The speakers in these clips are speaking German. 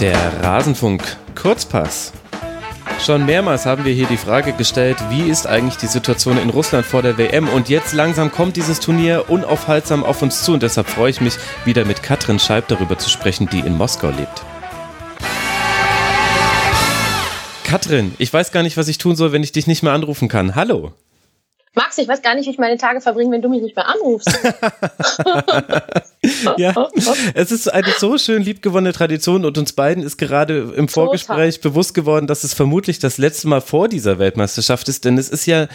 Der Rasenfunk Kurzpass. Schon mehrmals haben wir hier die Frage gestellt, wie ist eigentlich die Situation in Russland vor der WM? Und jetzt langsam kommt dieses Turnier unaufhaltsam auf uns zu und deshalb freue ich mich, wieder mit Katrin Scheib darüber zu sprechen, die in Moskau lebt. Katrin, ich weiß gar nicht, was ich tun soll, wenn ich dich nicht mehr anrufen kann. Hallo. Max, ich weiß gar nicht, wie ich meine Tage verbringe, wenn du mich nicht mehr anrufst. ja, es ist eine so schön liebgewonnene Tradition und uns beiden ist gerade im Vorgespräch Total. bewusst geworden, dass es vermutlich das letzte Mal vor dieser Weltmeisterschaft ist, denn es ist ja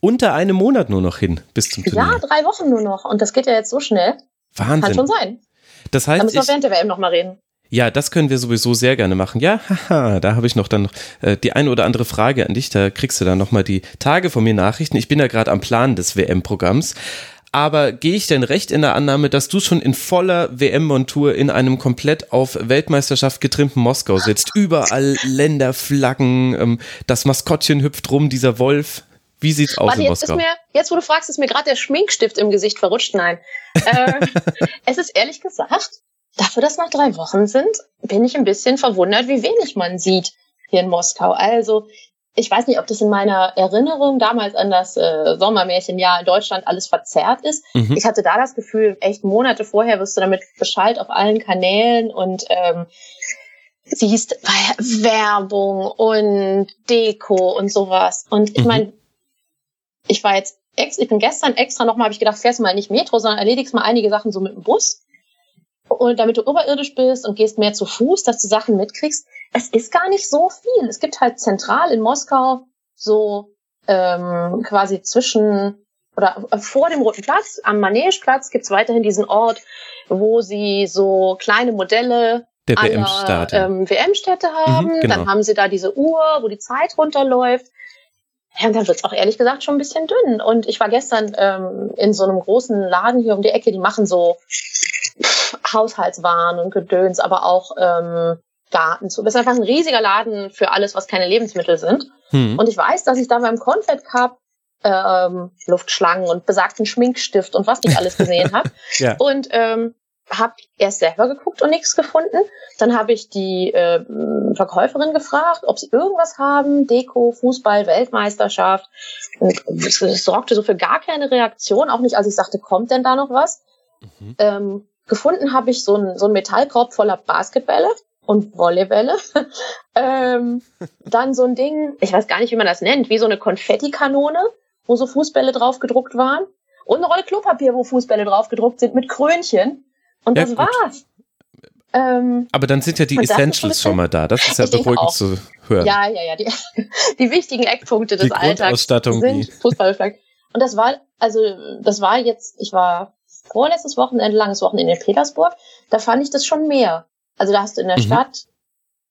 unter einem Monat nur noch hin bis zum Turnier. Ja, drei Wochen nur noch und das geht ja jetzt so schnell. Wahnsinn. Kann schon sein. Das heißt, da müssen wir während der WM nochmal reden. Ja, das können wir sowieso sehr gerne machen. Ja, haha, da habe ich noch dann äh, die eine oder andere Frage an dich. Da kriegst du dann nochmal die Tage von mir Nachrichten. Ich bin ja gerade am Plan des WM-Programms. Aber gehe ich denn recht in der Annahme, dass du schon in voller WM-Montur in einem komplett auf Weltmeisterschaft getrimmten Moskau sitzt? Überall Länderflaggen, ähm, das Maskottchen hüpft rum, dieser Wolf. Wie sieht's aus Warte, in Moskau? Mir, jetzt, wo du fragst, ist mir gerade der Schminkstift im Gesicht verrutscht. Nein. äh, es ist ehrlich gesagt Dafür, dass noch drei Wochen sind, bin ich ein bisschen verwundert, wie wenig man sieht hier in Moskau. Also ich weiß nicht, ob das in meiner Erinnerung damals an das äh, Sommermärchenjahr in Deutschland alles verzerrt ist. Mhm. Ich hatte da das Gefühl, echt Monate vorher wirst du damit Bescheid auf allen Kanälen und ähm, siehst Werbung und Deko und sowas. Und ich mhm. meine, ich war jetzt, ex, ich bin gestern extra nochmal, habe ich gedacht, fährst mal nicht Metro, sondern erledigst mal einige Sachen so mit dem Bus und damit du oberirdisch bist und gehst mehr zu Fuß, dass du Sachen mitkriegst. Es ist gar nicht so viel. Es gibt halt zentral in Moskau so ähm, quasi zwischen oder vor dem Roten Platz, am Manegeplatz gibt's weiterhin diesen Ort, wo sie so kleine Modelle der WM-Städte ähm, WM haben. Mhm, genau. Dann haben sie da diese Uhr, wo die Zeit runterläuft. Ja, und dann wird's auch ehrlich gesagt schon ein bisschen dünn. Und ich war gestern ähm, in so einem großen Laden hier um die Ecke, die machen so Haushaltswaren und Gedöns, aber auch ähm, Garten zu. Das ist einfach ein riesiger Laden für alles, was keine Lebensmittel sind. Hm. Und ich weiß, dass ich da beim Confed Cup ähm, Luftschlangen und besagten Schminkstift und was nicht alles gesehen habe. ja. Und ähm, habe erst selber geguckt und nichts gefunden. Dann habe ich die äh, Verkäuferin gefragt, ob sie irgendwas haben, Deko, Fußball, Weltmeisterschaft. Und es sorgte so für gar keine Reaktion, auch nicht, als ich sagte, kommt denn da noch was? Mhm. Ähm, gefunden habe ich so einen so einen Metallkorb voller Basketbälle und Volleybälle. ähm, dann so ein Ding, ich weiß gar nicht, wie man das nennt, wie so eine Konfettikanone, wo so Fußbälle drauf gedruckt waren. Und eine Rolle Klopapier, wo Fußbälle drauf gedruckt sind mit Krönchen. Und ja, das gut. war's. Ähm, Aber dann sind ja die Essentials schon mal da. Das ist ja beruhigend zu hören. Ja, ja, ja. Die, die wichtigen Eckpunkte des die Alltags sind Fußballflaggen. Und das war, also, das war jetzt, ich war vorletztes Wochenende, langes Wochenende in Petersburg, da fand ich das schon mehr. Also da hast du in der mhm. Stadt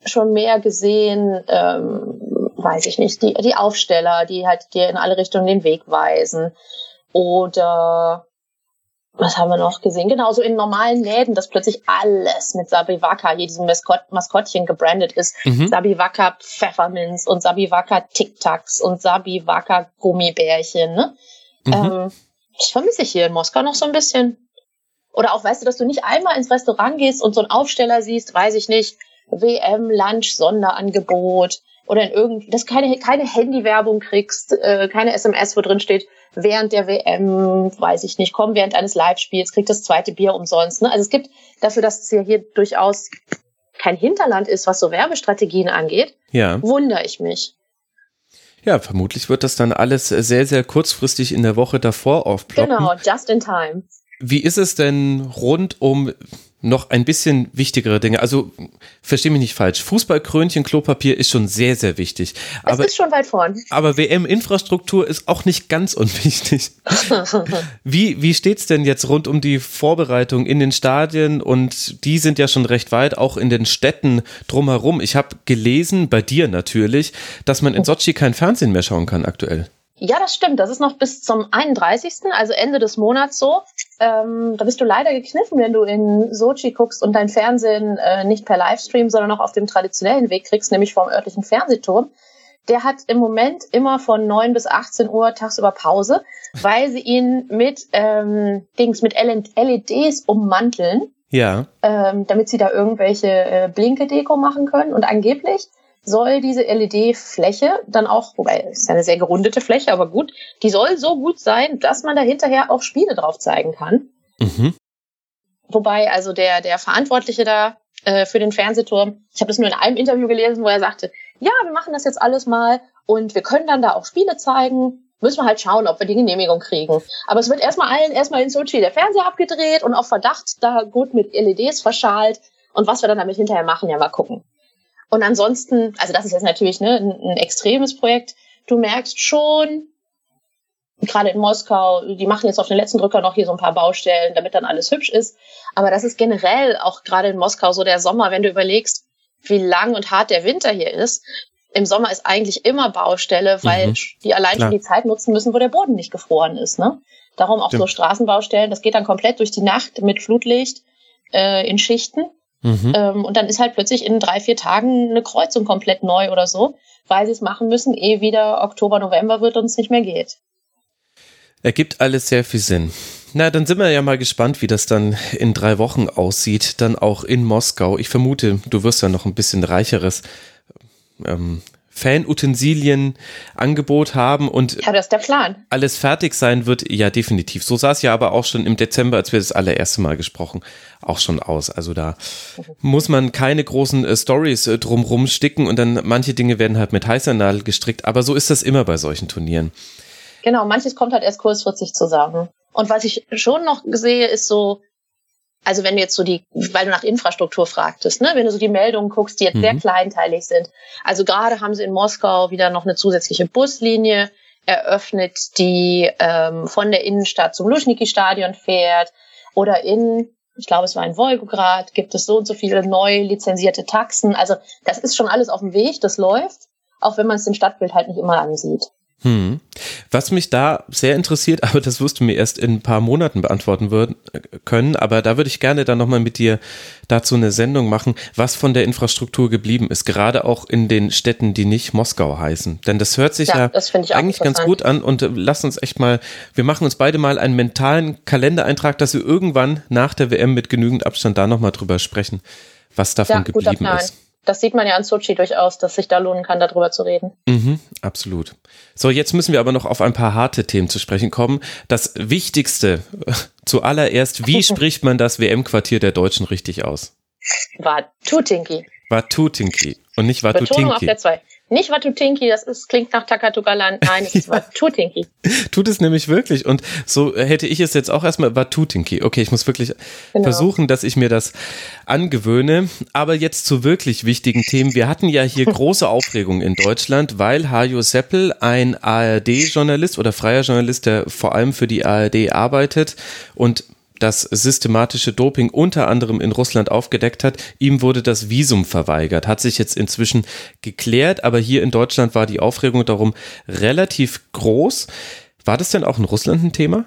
schon mehr gesehen, ähm, weiß ich nicht, die, die Aufsteller, die halt dir in alle Richtungen den Weg weisen. Oder was haben wir noch gesehen? Genauso in normalen Läden, dass plötzlich alles mit Sabiwaka, hier diesem Maskott, Maskottchen gebrandet ist. Mhm. Sabiwaka Pfefferminz und Sabiwaka Tic Tacs und Sabiwaka Gummibärchen. Ne? Mhm. Ähm, das vermisse ich hier in Moskau noch so ein bisschen. Oder auch, weißt du, dass du nicht einmal ins Restaurant gehst und so einen Aufsteller siehst, weiß ich nicht, WM, Lunch, Sonderangebot oder in irgendwie, dass du keine, keine Handywerbung kriegst, äh, keine SMS, wo drin steht, während der WM, weiß ich nicht, komm während eines Live-Spiels, kriegt das zweite Bier umsonst. Ne? Also es gibt dafür, dass es ja hier durchaus kein Hinterland ist, was so Werbestrategien angeht, ja. wundere ich mich. Ja, vermutlich wird das dann alles sehr, sehr kurzfristig in der Woche davor aufploppen. Genau, just in time. Wie ist es denn rund um noch ein bisschen wichtigere Dinge? Also, verstehe mich nicht falsch. Fußballkrönchen, Klopapier ist schon sehr, sehr wichtig. Es aber, ist schon weit vorn. Aber WM-Infrastruktur ist auch nicht ganz unwichtig. wie, wie steht's denn jetzt rund um die Vorbereitung in den Stadien? Und die sind ja schon recht weit, auch in den Städten drumherum. Ich habe gelesen, bei dir natürlich, dass man in Sochi kein Fernsehen mehr schauen kann aktuell. Ja, das stimmt. Das ist noch bis zum 31., also Ende des Monats so. Ähm, da bist du leider gekniffen, wenn du in Sochi guckst und dein Fernsehen äh, nicht per Livestream, sondern auch auf dem traditionellen Weg kriegst, nämlich vom örtlichen Fernsehturm. Der hat im Moment immer von 9 bis 18 Uhr tagsüber Pause, weil sie ihn mit ähm, Dings, mit LEDs ummanteln. Ja. Ähm, damit sie da irgendwelche äh, Blinke-Deko machen können. Und angeblich soll diese LED-Fläche dann auch, wobei es ist eine sehr gerundete Fläche, aber gut, die soll so gut sein, dass man da hinterher auch Spiele drauf zeigen kann. Mhm. Wobei also der, der Verantwortliche da äh, für den Fernsehturm, ich habe das nur in einem Interview gelesen, wo er sagte, ja, wir machen das jetzt alles mal und wir können dann da auch Spiele zeigen. Müssen wir halt schauen, ob wir die Genehmigung kriegen. Aber es wird erstmal allen erstmal in Sochi der Fernseher abgedreht und auf Verdacht da gut mit LEDs verschalt. Und was wir dann damit hinterher machen, ja mal gucken. Und ansonsten, also das ist jetzt natürlich ne, ein, ein extremes Projekt. Du merkst schon, gerade in Moskau, die machen jetzt auf den letzten Drücker noch hier so ein paar Baustellen, damit dann alles hübsch ist. Aber das ist generell auch gerade in Moskau so der Sommer, wenn du überlegst, wie lang und hart der Winter hier ist. Im Sommer ist eigentlich immer Baustelle, weil mhm, die allein klar. schon die Zeit nutzen müssen, wo der Boden nicht gefroren ist. Ne? Darum auch Stimmt. so Straßenbaustellen. Das geht dann komplett durch die Nacht mit Flutlicht äh, in Schichten. Mhm. Ähm, und dann ist halt plötzlich in drei, vier Tagen eine Kreuzung komplett neu oder so, weil sie es machen müssen, ehe wieder Oktober, November wird und es nicht mehr geht. Ergibt alles sehr viel Sinn. Na, dann sind wir ja mal gespannt, wie das dann in drei Wochen aussieht, dann auch in Moskau. Ich vermute, du wirst ja noch ein bisschen reicheres ähm, Fanutensilien-Angebot haben und ja, das ist der Plan. alles fertig sein wird, ja definitiv. So sah es ja aber auch schon im Dezember, als wir das allererste Mal gesprochen, auch schon aus. Also da muss man keine großen äh, Stories äh, drumrum sticken und dann manche Dinge werden halt mit heißer Nadel gestrickt, aber so ist das immer bei solchen Turnieren. Genau, manches kommt halt erst kurzfristig zusammen. Und was ich schon noch sehe, ist so, also wenn du jetzt so die, weil du nach Infrastruktur fragtest, ne, wenn du so die Meldungen guckst, die jetzt mhm. sehr kleinteilig sind. Also gerade haben sie in Moskau wieder noch eine zusätzliche Buslinie eröffnet, die ähm, von der Innenstadt zum Luschniki-Stadion fährt. Oder in, ich glaube, es war in Wolgograd, gibt es so und so viele neu lizenzierte Taxen. Also das ist schon alles auf dem Weg, das läuft, auch wenn man es im Stadtbild halt nicht immer ansieht. Hm. Was mich da sehr interessiert, aber das wirst du mir erst in ein paar Monaten beantworten würden, können, aber da würde ich gerne dann nochmal mit dir dazu eine Sendung machen, was von der Infrastruktur geblieben ist, gerade auch in den Städten, die nicht Moskau heißen. Denn das hört sich ja, ja eigentlich ganz gut an und äh, lass uns echt mal, wir machen uns beide mal einen mentalen Kalendereintrag, dass wir irgendwann nach der WM mit genügend Abstand da nochmal drüber sprechen, was davon ja, geblieben ist das sieht man ja an Sochi durchaus, dass sich da lohnen kann, darüber zu reden. Mhm, absolut. So, jetzt müssen wir aber noch auf ein paar harte Themen zu sprechen kommen. Das Wichtigste zuallererst, wie spricht man das WM-Quartier der Deutschen richtig aus? Watutinki. Watutinki und nicht Watutinki. Betonung auf der 2. Nicht Watutinki, das ist, klingt nach Takatugaland. Nein, es ist ja. Watutinki. Tut es nämlich wirklich. Und so hätte ich es jetzt auch erstmal Watutinki. Okay, ich muss wirklich genau. versuchen, dass ich mir das angewöhne. Aber jetzt zu wirklich wichtigen Themen. Wir hatten ja hier große Aufregung in Deutschland, weil Hajo Seppel, ein ARD-Journalist oder freier Journalist, der vor allem für die ARD arbeitet und das systematische Doping unter anderem in Russland aufgedeckt hat. Ihm wurde das Visum verweigert, hat sich jetzt inzwischen geklärt, aber hier in Deutschland war die Aufregung darum relativ groß. War das denn auch in Russland ein Thema?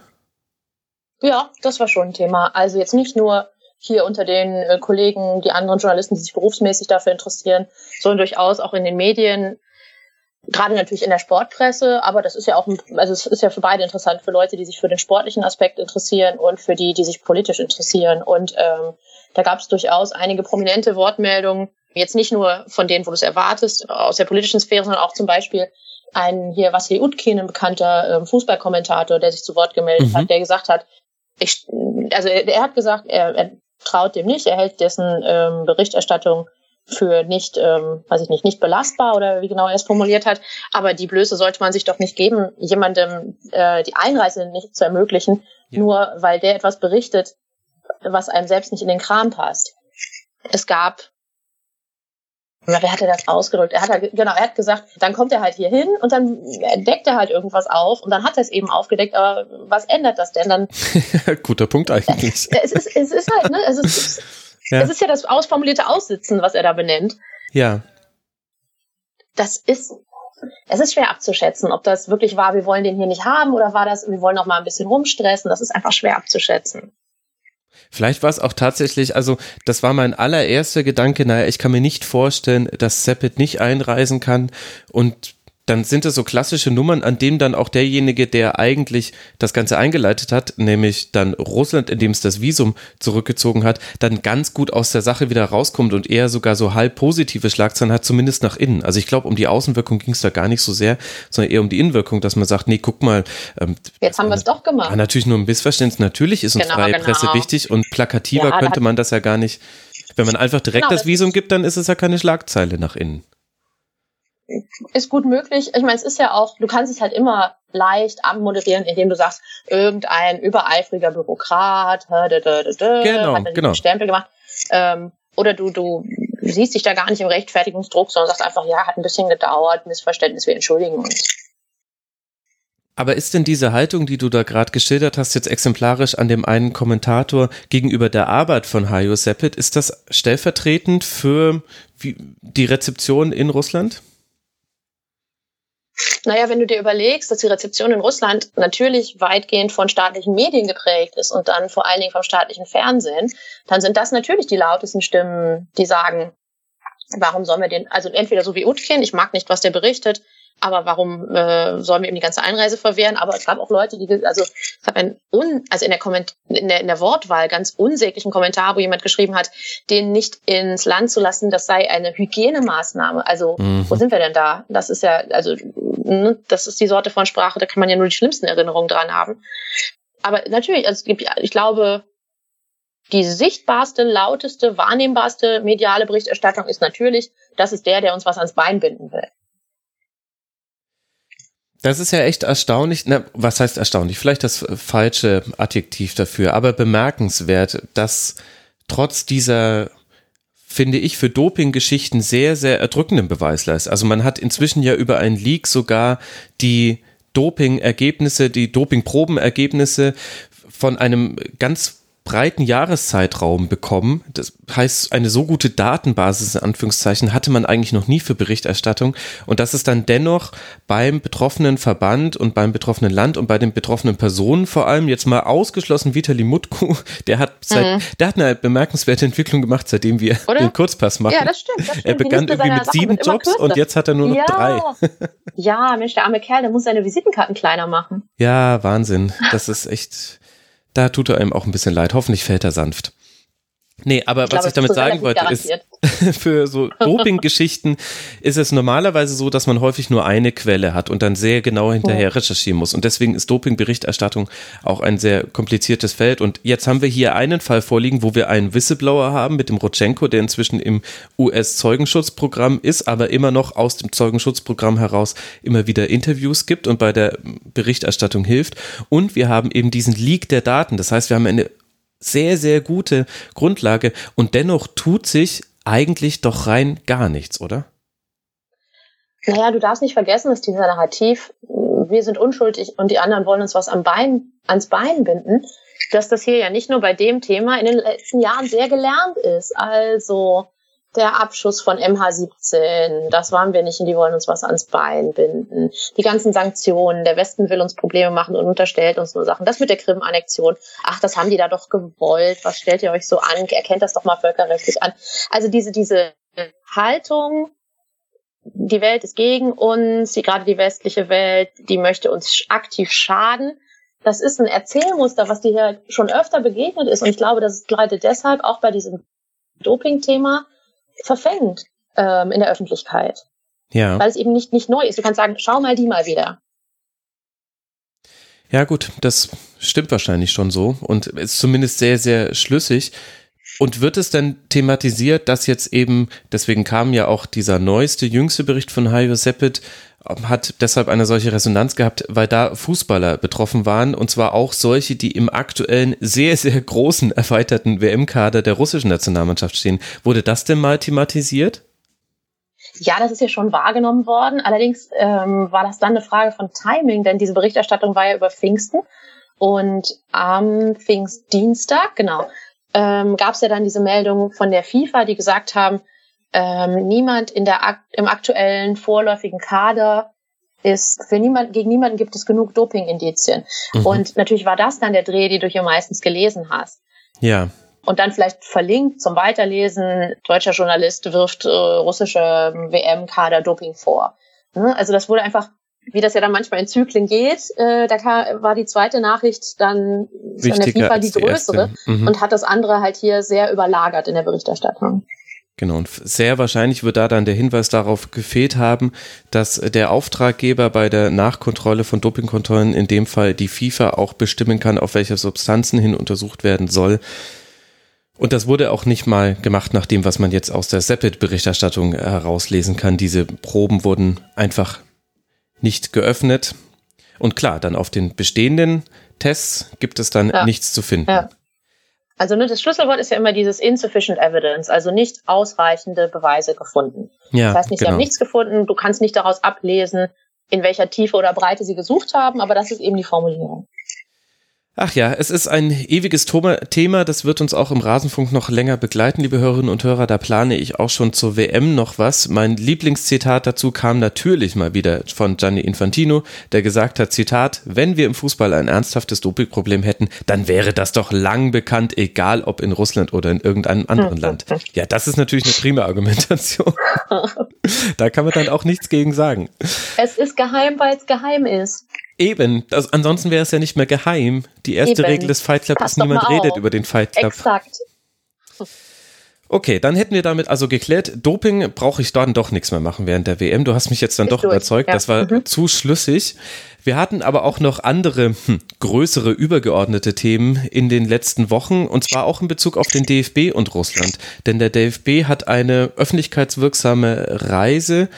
Ja, das war schon ein Thema. Also jetzt nicht nur hier unter den äh, Kollegen, die anderen Journalisten, die sich berufsmäßig dafür interessieren, sondern durchaus auch in den Medien gerade natürlich in der Sportpresse, aber das ist ja auch, also es ist ja für beide interessant, für Leute, die sich für den sportlichen Aspekt interessieren und für die, die sich politisch interessieren. Und ähm, da gab es durchaus einige prominente Wortmeldungen, jetzt nicht nur von denen, wo du es erwartest, aus der politischen Sphäre, sondern auch zum Beispiel ein hier Vasily Utkin, ein bekannter ähm, Fußballkommentator, der sich zu Wort gemeldet mhm. hat, der gesagt hat, ich, also er, er hat gesagt, er, er traut dem nicht, er hält dessen ähm, Berichterstattung für nicht, ähm, weiß ich nicht, nicht belastbar oder wie genau er es formuliert hat. Aber die Blöße sollte man sich doch nicht geben, jemandem äh, die Einreise nicht zu ermöglichen, ja. nur weil der etwas berichtet, was einem selbst nicht in den Kram passt. Es gab na, wer hat er das ausgedrückt? Er hat halt, genau, er hat gesagt, dann kommt er halt hier hin und dann deckt er halt irgendwas auf und dann hat er es eben aufgedeckt, aber was ändert das denn dann? Guter Punkt eigentlich. Es ist, es ist halt, ne, es ist, ja. Das ist ja das ausformulierte Aussitzen, was er da benennt. Ja. Das ist, es ist schwer abzuschätzen, ob das wirklich war, wir wollen den hier nicht haben oder war das, wir wollen noch mal ein bisschen rumstressen. Das ist einfach schwer abzuschätzen. Vielleicht war es auch tatsächlich, also das war mein allererster Gedanke, naja, ich kann mir nicht vorstellen, dass Seppet nicht einreisen kann und dann sind es so klassische Nummern, an denen dann auch derjenige, der eigentlich das Ganze eingeleitet hat, nämlich dann Russland, in dem es das Visum zurückgezogen hat, dann ganz gut aus der Sache wieder rauskommt und eher sogar so halb positive Schlagzeilen hat, zumindest nach innen. Also ich glaube, um die Außenwirkung ging es da gar nicht so sehr, sondern eher um die Innenwirkung, dass man sagt, nee, guck mal. Ähm, Jetzt haben wir es doch gemacht. Ja, natürlich nur ein Missverständnis. Natürlich ist uns genau, freie genau. Presse wichtig und plakativer ja, könnte man das ja gar nicht. Wenn man einfach direkt genau, das Visum gibt, dann ist es ja keine Schlagzeile nach innen ist gut möglich. Ich meine, es ist ja auch, du kannst es halt immer leicht anmoderieren, indem du sagst, irgendein übereifriger Bürokrat dö, dö, dö, genau, hat dann genau. Stempel gemacht. Ähm, oder du, du siehst dich da gar nicht im Rechtfertigungsdruck, sondern sagst einfach, ja, hat ein bisschen gedauert, Missverständnis, wir entschuldigen uns. Aber ist denn diese Haltung, die du da gerade geschildert hast, jetzt exemplarisch an dem einen Kommentator gegenüber der Arbeit von Hajo Seppet, ist das stellvertretend für die Rezeption in Russland? Naja, wenn du dir überlegst, dass die Rezeption in Russland natürlich weitgehend von staatlichen Medien geprägt ist und dann vor allen Dingen vom staatlichen Fernsehen, dann sind das natürlich die lautesten Stimmen, die sagen, warum sollen wir den, also entweder so wie Utkin, ich mag nicht, was der berichtet, aber warum äh, sollen wir ihm die ganze Einreise verwehren? Aber es gab auch Leute, die, also es gab ein un, also in der, Komment in der in der Wortwahl ganz unsäglichen Kommentar, wo jemand geschrieben hat, den nicht ins Land zu lassen, das sei eine Hygienemaßnahme. Also mhm. wo sind wir denn da? Das ist ja, also ne, das ist die Sorte von Sprache, da kann man ja nur die schlimmsten Erinnerungen dran haben. Aber natürlich, also ich glaube, die sichtbarste, lauteste, wahrnehmbarste mediale Berichterstattung ist natürlich, das ist der, der uns was ans Bein binden will. Das ist ja echt erstaunlich. Na, was heißt erstaunlich? Vielleicht das falsche Adjektiv dafür, aber bemerkenswert, dass trotz dieser finde ich, für Doping-Geschichten sehr, sehr erdrückenden Beweisleist. Also man hat inzwischen ja über einen Leak sogar die Doping-Ergebnisse, die Doping-Probenergebnisse von einem ganz breiten Jahreszeitraum bekommen. Das heißt, eine so gute Datenbasis in Anführungszeichen hatte man eigentlich noch nie für Berichterstattung. Und dass es dann dennoch beim betroffenen Verband und beim betroffenen Land und bei den betroffenen Personen vor allem jetzt mal ausgeschlossen Vitali Mutku, der hat seit, mhm. der hat eine bemerkenswerte Entwicklung gemacht, seitdem wir Oder? den Kurzpass machen. Ja, das stimmt. Das stimmt. Er begann irgendwie mit sieben Jobs und jetzt hat er nur noch ja. drei. ja, Mensch, der arme Kerl, der muss seine Visitenkarten kleiner machen. Ja, Wahnsinn. Das ist echt da tut er einem auch ein bisschen leid. Hoffentlich fällt er sanft. Nee, aber ich was glaube, ich damit sagen wollte, ist, für so Doping-Geschichten ist es normalerweise so, dass man häufig nur eine Quelle hat und dann sehr genau hinterher recherchieren muss. Und deswegen ist Doping-Berichterstattung auch ein sehr kompliziertes Feld. Und jetzt haben wir hier einen Fall vorliegen, wo wir einen Whistleblower haben mit dem Rotchenko, der inzwischen im US-Zeugenschutzprogramm ist, aber immer noch aus dem Zeugenschutzprogramm heraus immer wieder Interviews gibt und bei der Berichterstattung hilft. Und wir haben eben diesen Leak der Daten. Das heißt, wir haben eine sehr, sehr gute Grundlage und dennoch tut sich eigentlich doch rein gar nichts, oder? Naja, du darfst nicht vergessen, dass dieser Narrativ, wir sind unschuldig und die anderen wollen uns was am Bein, ans Bein binden, dass das hier ja nicht nur bei dem Thema in den letzten Jahren sehr gelernt ist. Also der Abschuss von MH17, das waren wir nicht und die wollen uns was ans Bein binden. Die ganzen Sanktionen, der Westen will uns Probleme machen und unterstellt uns nur Sachen. Das mit der Krim-Annexion, ach, das haben die da doch gewollt, was stellt ihr euch so an, erkennt das doch mal völkerrechtlich an. Also diese, diese Haltung, die Welt ist gegen uns, die, gerade die westliche Welt, die möchte uns aktiv schaden. Das ist ein Erzählmuster, was dir hier schon öfter begegnet ist. Und ich glaube, das ist gerade deshalb auch bei diesem Doping-Thema verfängt ähm, in der Öffentlichkeit. Ja. Weil es eben nicht, nicht neu ist. Du kannst sagen, schau mal die mal wieder. Ja, gut, das stimmt wahrscheinlich schon so und ist zumindest sehr, sehr schlüssig. Und wird es dann thematisiert, dass jetzt eben, deswegen kam ja auch dieser neueste, jüngste Bericht von Hajo Seppet, hat deshalb eine solche Resonanz gehabt, weil da Fußballer betroffen waren und zwar auch solche, die im aktuellen sehr, sehr großen erweiterten WM-Kader der russischen Nationalmannschaft stehen. Wurde das denn mal thematisiert? Ja, das ist ja schon wahrgenommen worden. Allerdings ähm, war das dann eine Frage von Timing, denn diese Berichterstattung war ja über Pfingsten und am Pfingstdienstag, genau, ähm, gab es ja dann diese Meldung von der FIFA, die gesagt haben, ähm, niemand in der im aktuellen vorläufigen Kader ist für niemand gegen niemanden gibt es genug Dopingindizien. Mhm. Und natürlich war das dann der Dreh, die du hier meistens gelesen hast. Ja. Und dann vielleicht verlinkt zum Weiterlesen, deutscher Journalist wirft äh, russische WM-Kader Doping vor. Ne? Also das wurde einfach, wie das ja dann manchmal in Zyklen geht, äh, da kam, war die zweite Nachricht dann von der FIFA die größere die mhm. und hat das andere halt hier sehr überlagert in der Berichterstattung. Genau, und sehr wahrscheinlich wird da dann der Hinweis darauf gefehlt haben, dass der Auftraggeber bei der Nachkontrolle von Dopingkontrollen, in dem Fall die FIFA, auch bestimmen kann, auf welche Substanzen hin untersucht werden soll. Und das wurde auch nicht mal gemacht nach dem, was man jetzt aus der Seppet-Berichterstattung herauslesen kann. Diese Proben wurden einfach nicht geöffnet. Und klar, dann auf den bestehenden Tests gibt es dann ja. nichts zu finden. Ja. Also ne, das Schlüsselwort ist ja immer dieses insufficient evidence, also nicht ausreichende Beweise gefunden. Ja, das heißt nicht, genau. sie haben genau. nichts gefunden, du kannst nicht daraus ablesen, in welcher Tiefe oder Breite sie gesucht haben, aber das ist eben die Formulierung. Ach ja, es ist ein ewiges Thema, das wird uns auch im Rasenfunk noch länger begleiten, liebe Hörerinnen und Hörer. Da plane ich auch schon zur WM noch was. Mein Lieblingszitat dazu kam natürlich mal wieder von Gianni Infantino, der gesagt hat, Zitat, wenn wir im Fußball ein ernsthaftes Dopingproblem hätten, dann wäre das doch lang bekannt, egal ob in Russland oder in irgendeinem anderen Land. Ja, das ist natürlich eine prima Argumentation. da kann man dann auch nichts gegen sagen. Es ist geheim, weil es geheim ist. Eben, also ansonsten wäre es ja nicht mehr geheim. Die erste Eben. Regel des Fight Club Pass ist, niemand redet über den Fight Club. Exakt. Okay, dann hätten wir damit also geklärt, Doping brauche ich dann doch nichts mehr machen während der WM. Du hast mich jetzt dann ist doch durch. überzeugt, ja. das war mhm. zu schlüssig. Wir hatten aber auch noch andere hm, größere übergeordnete Themen in den letzten Wochen und zwar auch in Bezug auf den DFB und Russland. Denn der DFB hat eine öffentlichkeitswirksame Reise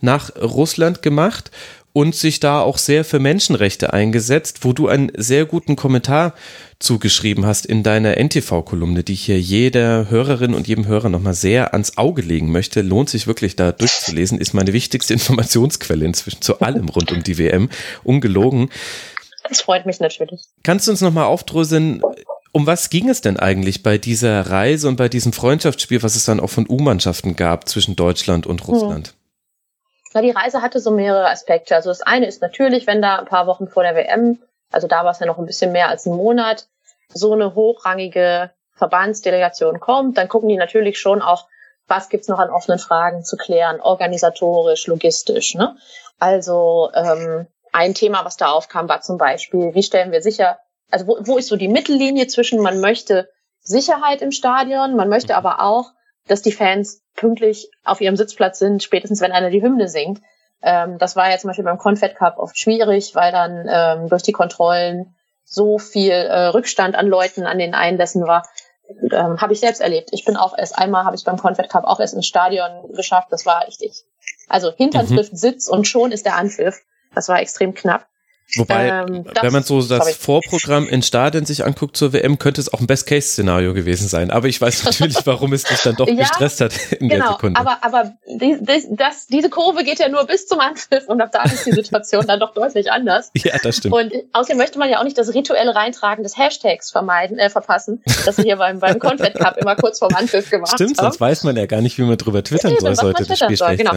nach Russland gemacht und sich da auch sehr für Menschenrechte eingesetzt, wo du einen sehr guten Kommentar zugeschrieben hast in deiner NTV-Kolumne, die ich hier jeder Hörerin und jedem Hörer nochmal sehr ans Auge legen möchte. Lohnt sich wirklich da durchzulesen, ist meine wichtigste Informationsquelle inzwischen zu allem rund um die WM. Ungelogen. Das freut mich natürlich. Kannst du uns nochmal aufdröseln, um was ging es denn eigentlich bei dieser Reise und bei diesem Freundschaftsspiel, was es dann auch von U-Mannschaften gab zwischen Deutschland und Russland? Hm. Na, die Reise hatte so mehrere Aspekte. Also das eine ist natürlich, wenn da ein paar Wochen vor der WM, also da war es ja noch ein bisschen mehr als ein Monat, so eine hochrangige Verbandsdelegation kommt, dann gucken die natürlich schon auch, was gibt's noch an offenen Fragen zu klären, organisatorisch, logistisch. Ne? Also ähm, ein Thema, was da aufkam, war zum Beispiel, wie stellen wir sicher, also wo, wo ist so die Mittellinie zwischen, man möchte Sicherheit im Stadion, man möchte aber auch, dass die Fans pünktlich auf ihrem Sitzplatz sind, spätestens wenn einer die Hymne singt. Ähm, das war ja zum Beispiel beim Confed Cup oft schwierig, weil dann ähm, durch die Kontrollen so viel äh, Rückstand an Leuten an den Einlässen war. Ähm, habe ich selbst erlebt. Ich bin auch erst einmal, habe ich beim Confed Cup auch erst ins Stadion geschafft. Das war richtig. Also Hintern mhm. trifft Sitz und schon ist der Anpfiff. Das war extrem knapp. Wobei, ähm, wenn man so das Vorprogramm in Stadien sich anguckt zur WM, könnte es auch ein Best-Case-Szenario gewesen sein. Aber ich weiß natürlich, warum es dich dann doch ja, gestresst hat in genau, der Sekunde. Aber, aber die, die, das, diese Kurve geht ja nur bis zum Anpfiff und ab da ist die Situation dann doch deutlich anders. Ja, das stimmt. Und außerdem möchte man ja auch nicht das rituelle Reintragen des Hashtags vermeiden, äh, verpassen, das wir hier beim, beim Confed Cup immer kurz vorm Anpfiff gemacht Stimmt, haben. sonst weiß man ja gar nicht, wie man drüber twittern ja, soll, sollte das Spiel soll, genau.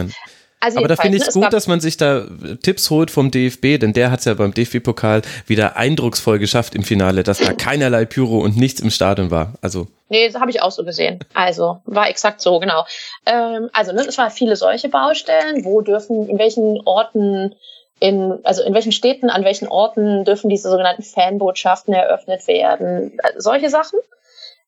Also Aber da finde ich es ne, gut, dass man sich da Tipps holt vom DFB, denn der hat es ja beim DFB-Pokal wieder eindrucksvoll geschafft im Finale, dass da keinerlei Pyro und nichts im Stadion war. Also. Nee, das habe ich auch so gesehen. Also war exakt so, genau. Ähm, also ne, es waren viele solche Baustellen. Wo dürfen, in welchen Orten, in, also in welchen Städten, an welchen Orten dürfen diese sogenannten Fanbotschaften eröffnet werden? Also solche Sachen.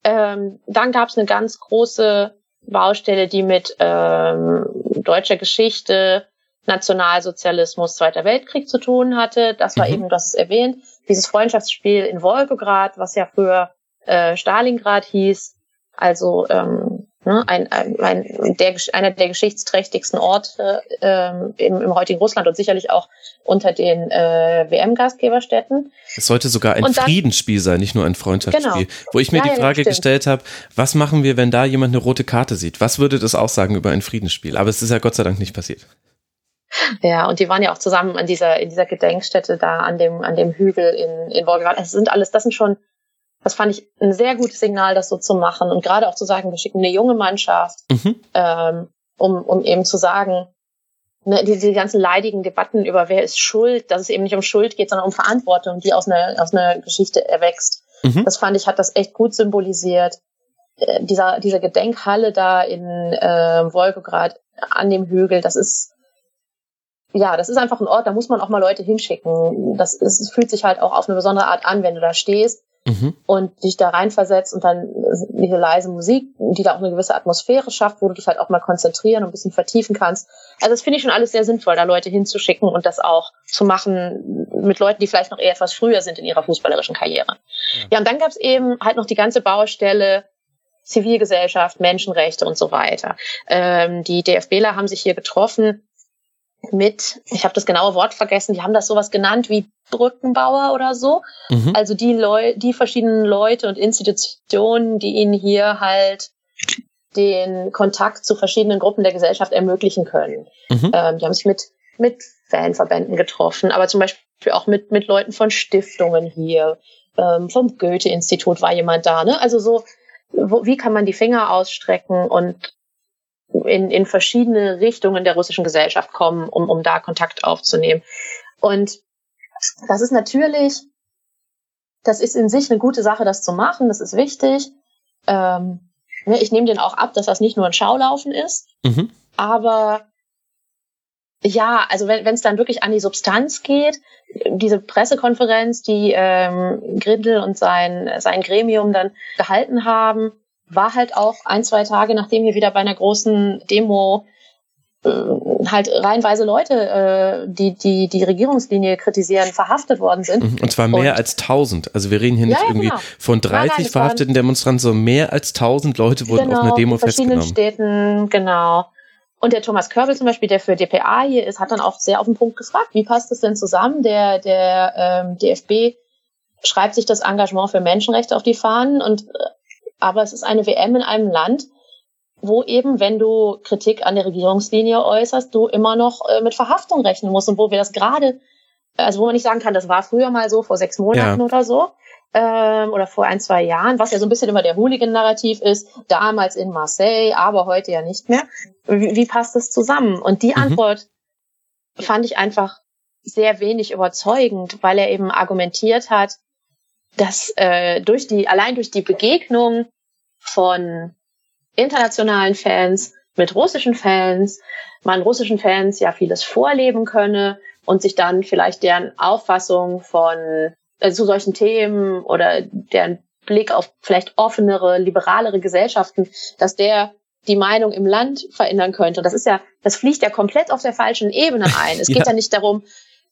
Ähm, dann gab es eine ganz große Baustelle, die mit ähm, deutscher Geschichte, Nationalsozialismus, Zweiter Weltkrieg zu tun hatte. Das war mhm. eben, das erwähnt, dieses Freundschaftsspiel in Wolgograd, was ja früher äh, Stalingrad hieß. Also ähm, ne, ein, ein, ein, der, einer der geschichtsträchtigsten Orte ähm, im, im heutigen Russland und sicherlich auch unter den äh, WM-Gastgeberstädten. Es sollte sogar ein dann, Friedensspiel sein, nicht nur ein Freundschaftsspiel. Genau. Wo ich mir ja, die Frage ja, gestellt habe, was machen wir, wenn da jemand eine rote Karte sieht? Was würde das aussagen über ein Friedensspiel? Aber es ist ja Gott sei Dank nicht passiert. Ja, und die waren ja auch zusammen an dieser, in dieser Gedenkstätte da an dem, an dem Hügel in, in Wolgograd. Das sind alles, das sind schon, das fand ich ein sehr gutes Signal, das so zu machen. Und gerade auch zu sagen, wir schicken eine junge Mannschaft, mhm. ähm, um, um eben zu sagen, ne, die, die ganzen leidigen Debatten über wer ist schuld, dass es eben nicht um Schuld geht, sondern um Verantwortung, die aus einer, aus einer Geschichte erwächst. Mhm. Das fand ich, hat das echt gut symbolisiert. Äh, dieser, dieser Gedenkhalle da in äh, Wolgograd an dem Hügel, das ist ja, das ist einfach ein Ort, da muss man auch mal Leute hinschicken. Das, ist, das fühlt sich halt auch auf eine besondere Art an, wenn du da stehst mhm. und dich da reinversetzt und dann diese leise Musik, die da auch eine gewisse Atmosphäre schafft, wo du dich halt auch mal konzentrieren und ein bisschen vertiefen kannst. Also das finde ich schon alles sehr sinnvoll, da Leute hinzuschicken und das auch zu machen mit Leuten, die vielleicht noch eher etwas früher sind in ihrer fußballerischen Karriere. Ja, ja und dann gab es eben halt noch die ganze Baustelle Zivilgesellschaft, Menschenrechte und so weiter. Ähm, die DFBler haben sich hier getroffen mit, ich habe das genaue Wort vergessen, die haben das sowas genannt wie Brückenbauer oder so. Mhm. Also die Leu die verschiedenen Leute und Institutionen, die ihnen hier halt den Kontakt zu verschiedenen Gruppen der Gesellschaft ermöglichen können. Mhm. Ähm, die haben sich mit, mit Fanverbänden getroffen, aber zum Beispiel auch mit, mit Leuten von Stiftungen hier. Ähm, vom Goethe-Institut war jemand da. Ne? Also so wo, wie kann man die Finger ausstrecken und in, in verschiedene Richtungen der russischen Gesellschaft kommen, um, um da Kontakt aufzunehmen. Und das ist natürlich, das ist in sich eine gute Sache, das zu machen, das ist wichtig. Ähm, ne, ich nehme den auch ab, dass das nicht nur ein Schaulaufen ist, mhm. aber ja, also wenn es dann wirklich an die Substanz geht, diese Pressekonferenz, die ähm, Grindel und sein, sein Gremium dann gehalten haben, war halt auch ein, zwei Tage, nachdem wir wieder bei einer großen Demo äh, halt reihenweise Leute, äh, die, die die Regierungslinie kritisieren, verhaftet worden sind. Mhm, und zwar mehr und, als 1000. Also wir reden hier nicht ja, irgendwie genau. von 30 nein, verhafteten Demonstranten, sondern mehr als 1000 Leute wurden genau, auf einer Demo in verschiedenen Städten, genau. Und der Thomas Körbel zum Beispiel, der für DPA hier ist, hat dann auch sehr auf den Punkt gefragt, wie passt das denn zusammen? Der, der ähm, DFB schreibt sich das Engagement für Menschenrechte auf die Fahnen und äh, aber es ist eine WM in einem Land, wo eben, wenn du Kritik an der Regierungslinie äußerst, du immer noch äh, mit Verhaftung rechnen musst und wo wir das gerade, also wo man nicht sagen kann, das war früher mal so, vor sechs Monaten ja. oder so, ähm, oder vor ein, zwei Jahren, was ja so ein bisschen immer der Hooligan-Narrativ ist, damals in Marseille, aber heute ja nicht mehr. Wie, wie passt das zusammen? Und die mhm. Antwort fand ich einfach sehr wenig überzeugend, weil er eben argumentiert hat, dass äh, durch die, allein durch die Begegnung von internationalen Fans mit russischen Fans, man russischen Fans ja vieles vorleben könne und sich dann vielleicht deren Auffassung von äh, zu solchen Themen oder deren Blick auf vielleicht offenere, liberalere Gesellschaften, dass der die Meinung im Land verändern könnte. Das ist ja, das fliegt ja komplett auf der falschen Ebene ein. Es geht ja, ja nicht darum,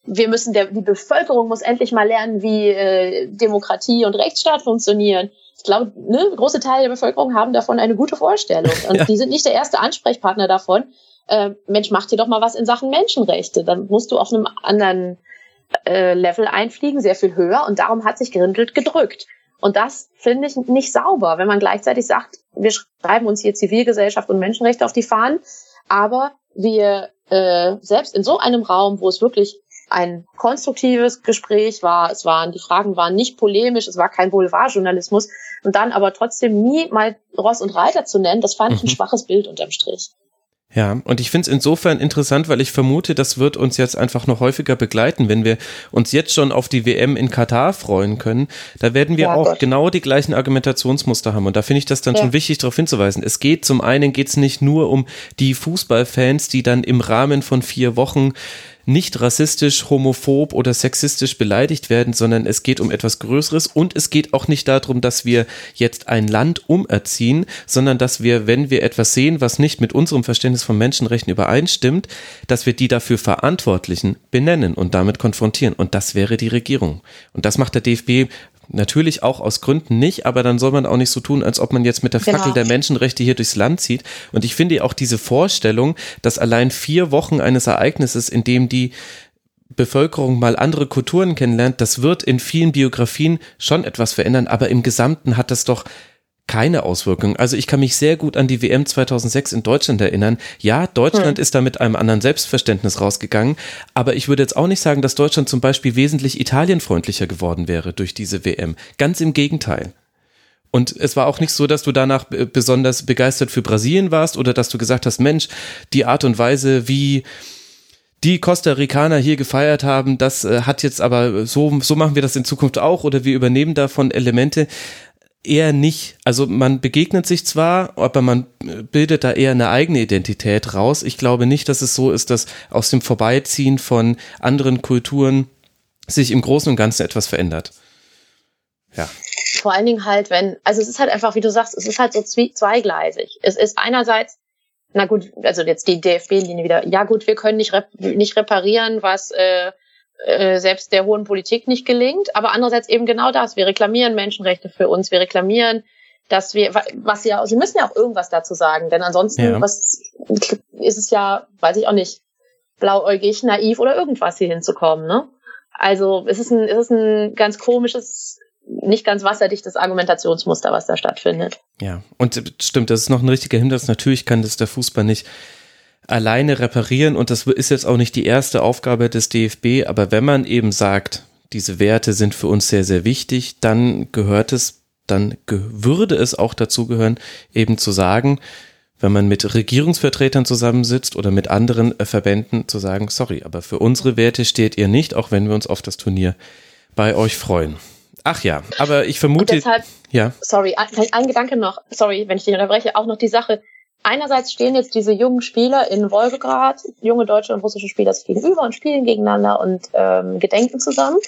wir müssen der, die Bevölkerung muss endlich mal lernen, wie äh, Demokratie und Rechtsstaat funktionieren. Ich glaube, ne, große Teile der Bevölkerung haben davon eine gute Vorstellung. Und ja. die sind nicht der erste Ansprechpartner davon. Äh, Mensch, mach dir doch mal was in Sachen Menschenrechte. Dann musst du auf einem anderen äh, Level einfliegen, sehr viel höher. Und darum hat sich Grindelt gedrückt. Und das finde ich nicht sauber, wenn man gleichzeitig sagt, wir schreiben uns hier Zivilgesellschaft und Menschenrechte auf die Fahnen, aber wir äh, selbst in so einem Raum, wo es wirklich ein konstruktives Gespräch war, es waren, die Fragen waren nicht polemisch, es war kein Boulevardjournalismus und dann aber trotzdem nie mal Ross und Reiter zu nennen, das fand ich ein mhm. schwaches Bild unterm Strich. Ja, und ich finde es insofern interessant, weil ich vermute, das wird uns jetzt einfach noch häufiger begleiten, wenn wir uns jetzt schon auf die WM in Katar freuen können. Da werden wir ja, auch Gott. genau die gleichen Argumentationsmuster haben. Und da finde ich das dann ja. schon wichtig, darauf hinzuweisen. Es geht zum einen geht's nicht nur um die Fußballfans, die dann im Rahmen von vier Wochen nicht rassistisch, homophob oder sexistisch beleidigt werden, sondern es geht um etwas Größeres und es geht auch nicht darum, dass wir jetzt ein Land umerziehen, sondern dass wir, wenn wir etwas sehen, was nicht mit unserem Verständnis von Menschenrechten übereinstimmt, dass wir die dafür Verantwortlichen benennen und damit konfrontieren. Und das wäre die Regierung. Und das macht der DFB Natürlich auch aus Gründen nicht, aber dann soll man auch nicht so tun, als ob man jetzt mit der Fackel genau. der Menschenrechte hier durchs Land zieht. Und ich finde auch diese Vorstellung, dass allein vier Wochen eines Ereignisses, in dem die Bevölkerung mal andere Kulturen kennenlernt, das wird in vielen Biografien schon etwas verändern, aber im Gesamten hat das doch keine Auswirkungen. Also ich kann mich sehr gut an die WM 2006 in Deutschland erinnern. Ja, Deutschland hm. ist da mit einem anderen Selbstverständnis rausgegangen, aber ich würde jetzt auch nicht sagen, dass Deutschland zum Beispiel wesentlich italienfreundlicher geworden wäre durch diese WM. Ganz im Gegenteil. Und es war auch nicht so, dass du danach besonders begeistert für Brasilien warst oder dass du gesagt hast, Mensch, die Art und Weise, wie die Costa Ricaner hier gefeiert haben, das äh, hat jetzt aber so, so machen wir das in Zukunft auch oder wir übernehmen davon Elemente eher nicht. Also man begegnet sich zwar, aber man bildet da eher eine eigene Identität raus. Ich glaube nicht, dass es so ist, dass aus dem Vorbeiziehen von anderen Kulturen sich im Großen und Ganzen etwas verändert. Ja. Vor allen Dingen halt, wenn, also es ist halt einfach, wie du sagst, es ist halt so zweigleisig. Es ist einerseits, na gut, also jetzt die DFB-Linie wieder, ja gut, wir können nicht, rep nicht reparieren, was äh, äh, selbst der hohen Politik nicht gelingt. Aber andererseits eben genau das. Wir reklamieren Menschenrechte für uns. Wir reklamieren, dass wir, was ja, sie müssen ja auch irgendwas dazu sagen, denn ansonsten, ja. was ist es ja, weiß ich auch nicht, blauäugig, naiv oder irgendwas hier hinzukommen, ne? Also es ist ein, es ist ein ganz komisches, nicht ganz wasserdichtes Argumentationsmuster, was da stattfindet. Ja, und stimmt, das ist noch ein richtiger Hinweis. Natürlich kann das der Fußball nicht alleine reparieren und das ist jetzt auch nicht die erste Aufgabe des DFB, aber wenn man eben sagt, diese Werte sind für uns sehr, sehr wichtig, dann gehört es, dann würde es auch dazu gehören, eben zu sagen, wenn man mit Regierungsvertretern zusammensitzt oder mit anderen äh, Verbänden, zu sagen, sorry, aber für unsere Werte steht ihr nicht, auch wenn wir uns auf das Turnier bei euch freuen. Ach ja, aber ich vermute. Und deshalb, ja. Sorry, ein, ein Gedanke noch, sorry, wenn ich dich unterbreche, auch noch die Sache, einerseits stehen jetzt diese jungen Spieler in Wolgograd, junge deutsche und russische Spieler sich gegenüber und spielen gegeneinander und ähm, gedenken zusammen.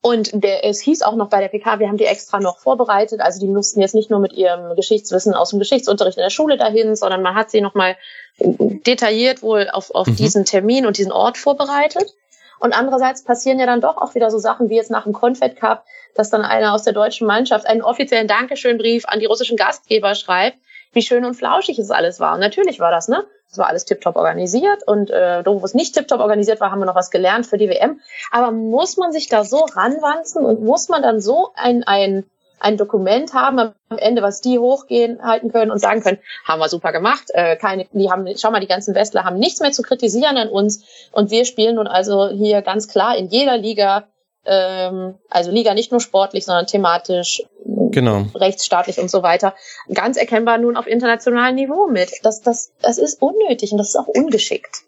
Und der, es hieß auch noch bei der PK, wir haben die extra noch vorbereitet. Also die mussten jetzt nicht nur mit ihrem Geschichtswissen aus dem Geschichtsunterricht in der Schule dahin, sondern man hat sie nochmal detailliert wohl auf, auf mhm. diesen Termin und diesen Ort vorbereitet. Und andererseits passieren ja dann doch auch wieder so Sachen wie jetzt nach dem Confed Cup, dass dann einer aus der deutschen Mannschaft einen offiziellen Dankeschönbrief an die russischen Gastgeber schreibt, wie schön und flauschig es alles war. Und natürlich war das, ne? Es war alles tiptop organisiert und äh, wo es nicht tiptop organisiert war, haben wir noch was gelernt für die WM. Aber muss man sich da so ranwanzen und muss man dann so ein, ein, ein Dokument haben am Ende, was die hochgehen halten können und sagen können, haben wir super gemacht. Äh, keine, die haben, schau mal, die ganzen Westler haben nichts mehr zu kritisieren an uns und wir spielen nun also hier ganz klar in jeder Liga ähm, also Liga nicht nur sportlich, sondern thematisch, genau. rechtsstaatlich und so weiter, ganz erkennbar nun auf internationalem Niveau mit. Das, das, das ist unnötig und das ist auch ungeschickt.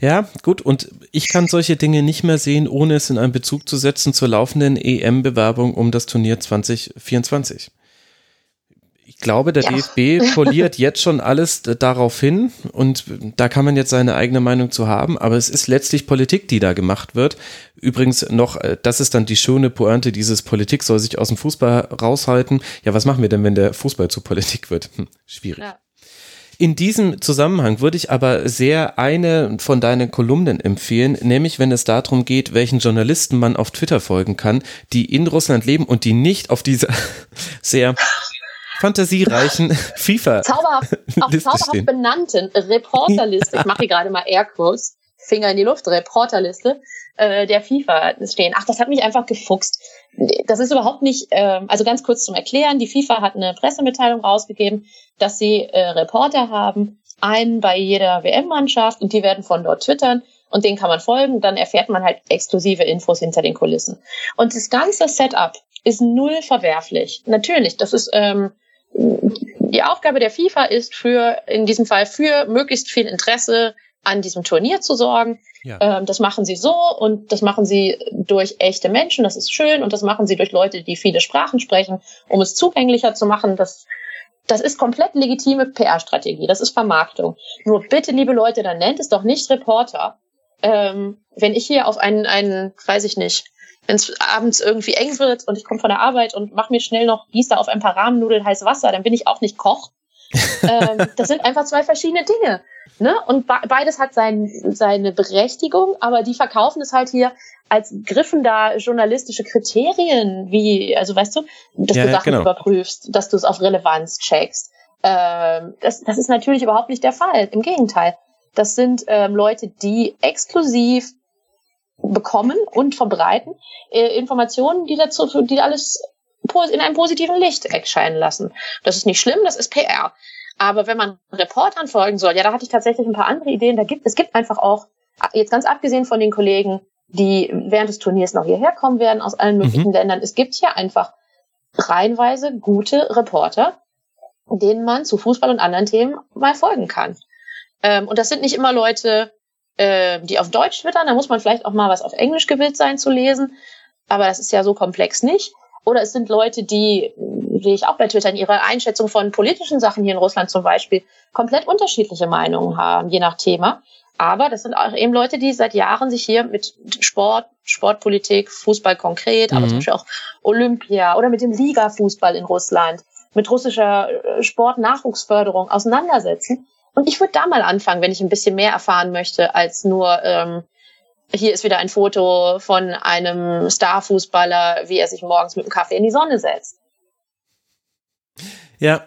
Ja, gut, und ich kann solche Dinge nicht mehr sehen, ohne es in einen Bezug zu setzen zur laufenden EM-Bewerbung um das Turnier 2024 ich glaube, der ja. DFB poliert jetzt schon alles darauf hin und da kann man jetzt seine eigene Meinung zu haben, aber es ist letztlich Politik, die da gemacht wird. Übrigens noch, äh, das ist dann die schöne Pointe dieses Politik soll sich aus dem Fußball raushalten. Ja, was machen wir denn, wenn der Fußball zu Politik wird? Hm, schwierig. Ja. In diesem Zusammenhang würde ich aber sehr eine von deinen Kolumnen empfehlen, nämlich wenn es darum geht, welchen Journalisten man auf Twitter folgen kann, die in Russland leben und die nicht auf diese sehr fantasiereichen FIFA. Zauberhaft, auch zauberhaft benannten Reporterliste. Ich mache hier gerade mal Airquotes, Finger in die Luft, Reporterliste äh, der FIFA stehen. Ach, das hat mich einfach gefuchst. Das ist überhaupt nicht, äh, also ganz kurz zum Erklären, die FIFA hat eine Pressemitteilung rausgegeben, dass sie äh, Reporter haben, einen bei jeder WM-Mannschaft und die werden von dort twittern und denen kann man folgen, dann erfährt man halt exklusive Infos hinter den Kulissen. Und das ganze Setup ist null verwerflich. Natürlich, das ist ähm, die Aufgabe der FIFA ist für, in diesem Fall für möglichst viel Interesse an diesem Turnier zu sorgen. Ja. Ähm, das machen sie so und das machen sie durch echte Menschen, das ist schön und das machen sie durch Leute, die viele Sprachen sprechen, um es zugänglicher zu machen. Das, das ist komplett legitime PR-Strategie, das ist Vermarktung. Nur bitte, liebe Leute, dann nennt es doch nicht Reporter. Ähm, wenn ich hier auf einen, einen, weiß ich nicht, wenn es abends irgendwie eng wird und ich komme von der Arbeit und mache mir schnell noch gieße auf ein paar Rahmennudeln heiß Wasser, dann bin ich auch nicht Koch. ähm, das sind einfach zwei verschiedene Dinge. Ne? Und beides hat sein, seine Berechtigung, aber die verkaufen es halt hier als griffen da journalistische Kriterien, wie, also weißt du, dass ja, du Sachen genau. überprüfst, dass du es auf Relevanz checkst. Ähm, das, das ist natürlich überhaupt nicht der Fall. Im Gegenteil. Das sind ähm, Leute, die exklusiv bekommen und verbreiten, äh, Informationen, die dazu, die alles in einem positiven Licht erscheinen lassen. Das ist nicht schlimm, das ist PR. Aber wenn man Reportern folgen soll, ja, da hatte ich tatsächlich ein paar andere Ideen. Da gibt, es gibt einfach auch, jetzt ganz abgesehen von den Kollegen, die während des Turniers noch hierher kommen werden aus allen möglichen mhm. Ländern, es gibt hier einfach reihenweise gute Reporter, denen man zu Fußball und anderen Themen mal folgen kann. Ähm, und das sind nicht immer Leute, äh, die auf Deutsch twittern, da muss man vielleicht auch mal was auf Englisch gewillt sein zu lesen, aber das ist ja so komplex nicht. Oder es sind Leute, die sehe ich auch bei Twitter, in ihrer Einschätzung von politischen Sachen hier in Russland zum Beispiel, komplett unterschiedliche Meinungen haben, je nach Thema. Aber das sind auch eben Leute, die seit Jahren sich hier mit Sport, Sportpolitik, Fußball konkret, mhm. aber zum Beispiel auch Olympia oder mit dem Liga-Fußball in Russland, mit russischer äh, Sportnachwuchsförderung auseinandersetzen. Und ich würde da mal anfangen, wenn ich ein bisschen mehr erfahren möchte, als nur ähm, hier ist wieder ein Foto von einem Starfußballer, wie er sich morgens mit dem Kaffee in die Sonne setzt. Ja,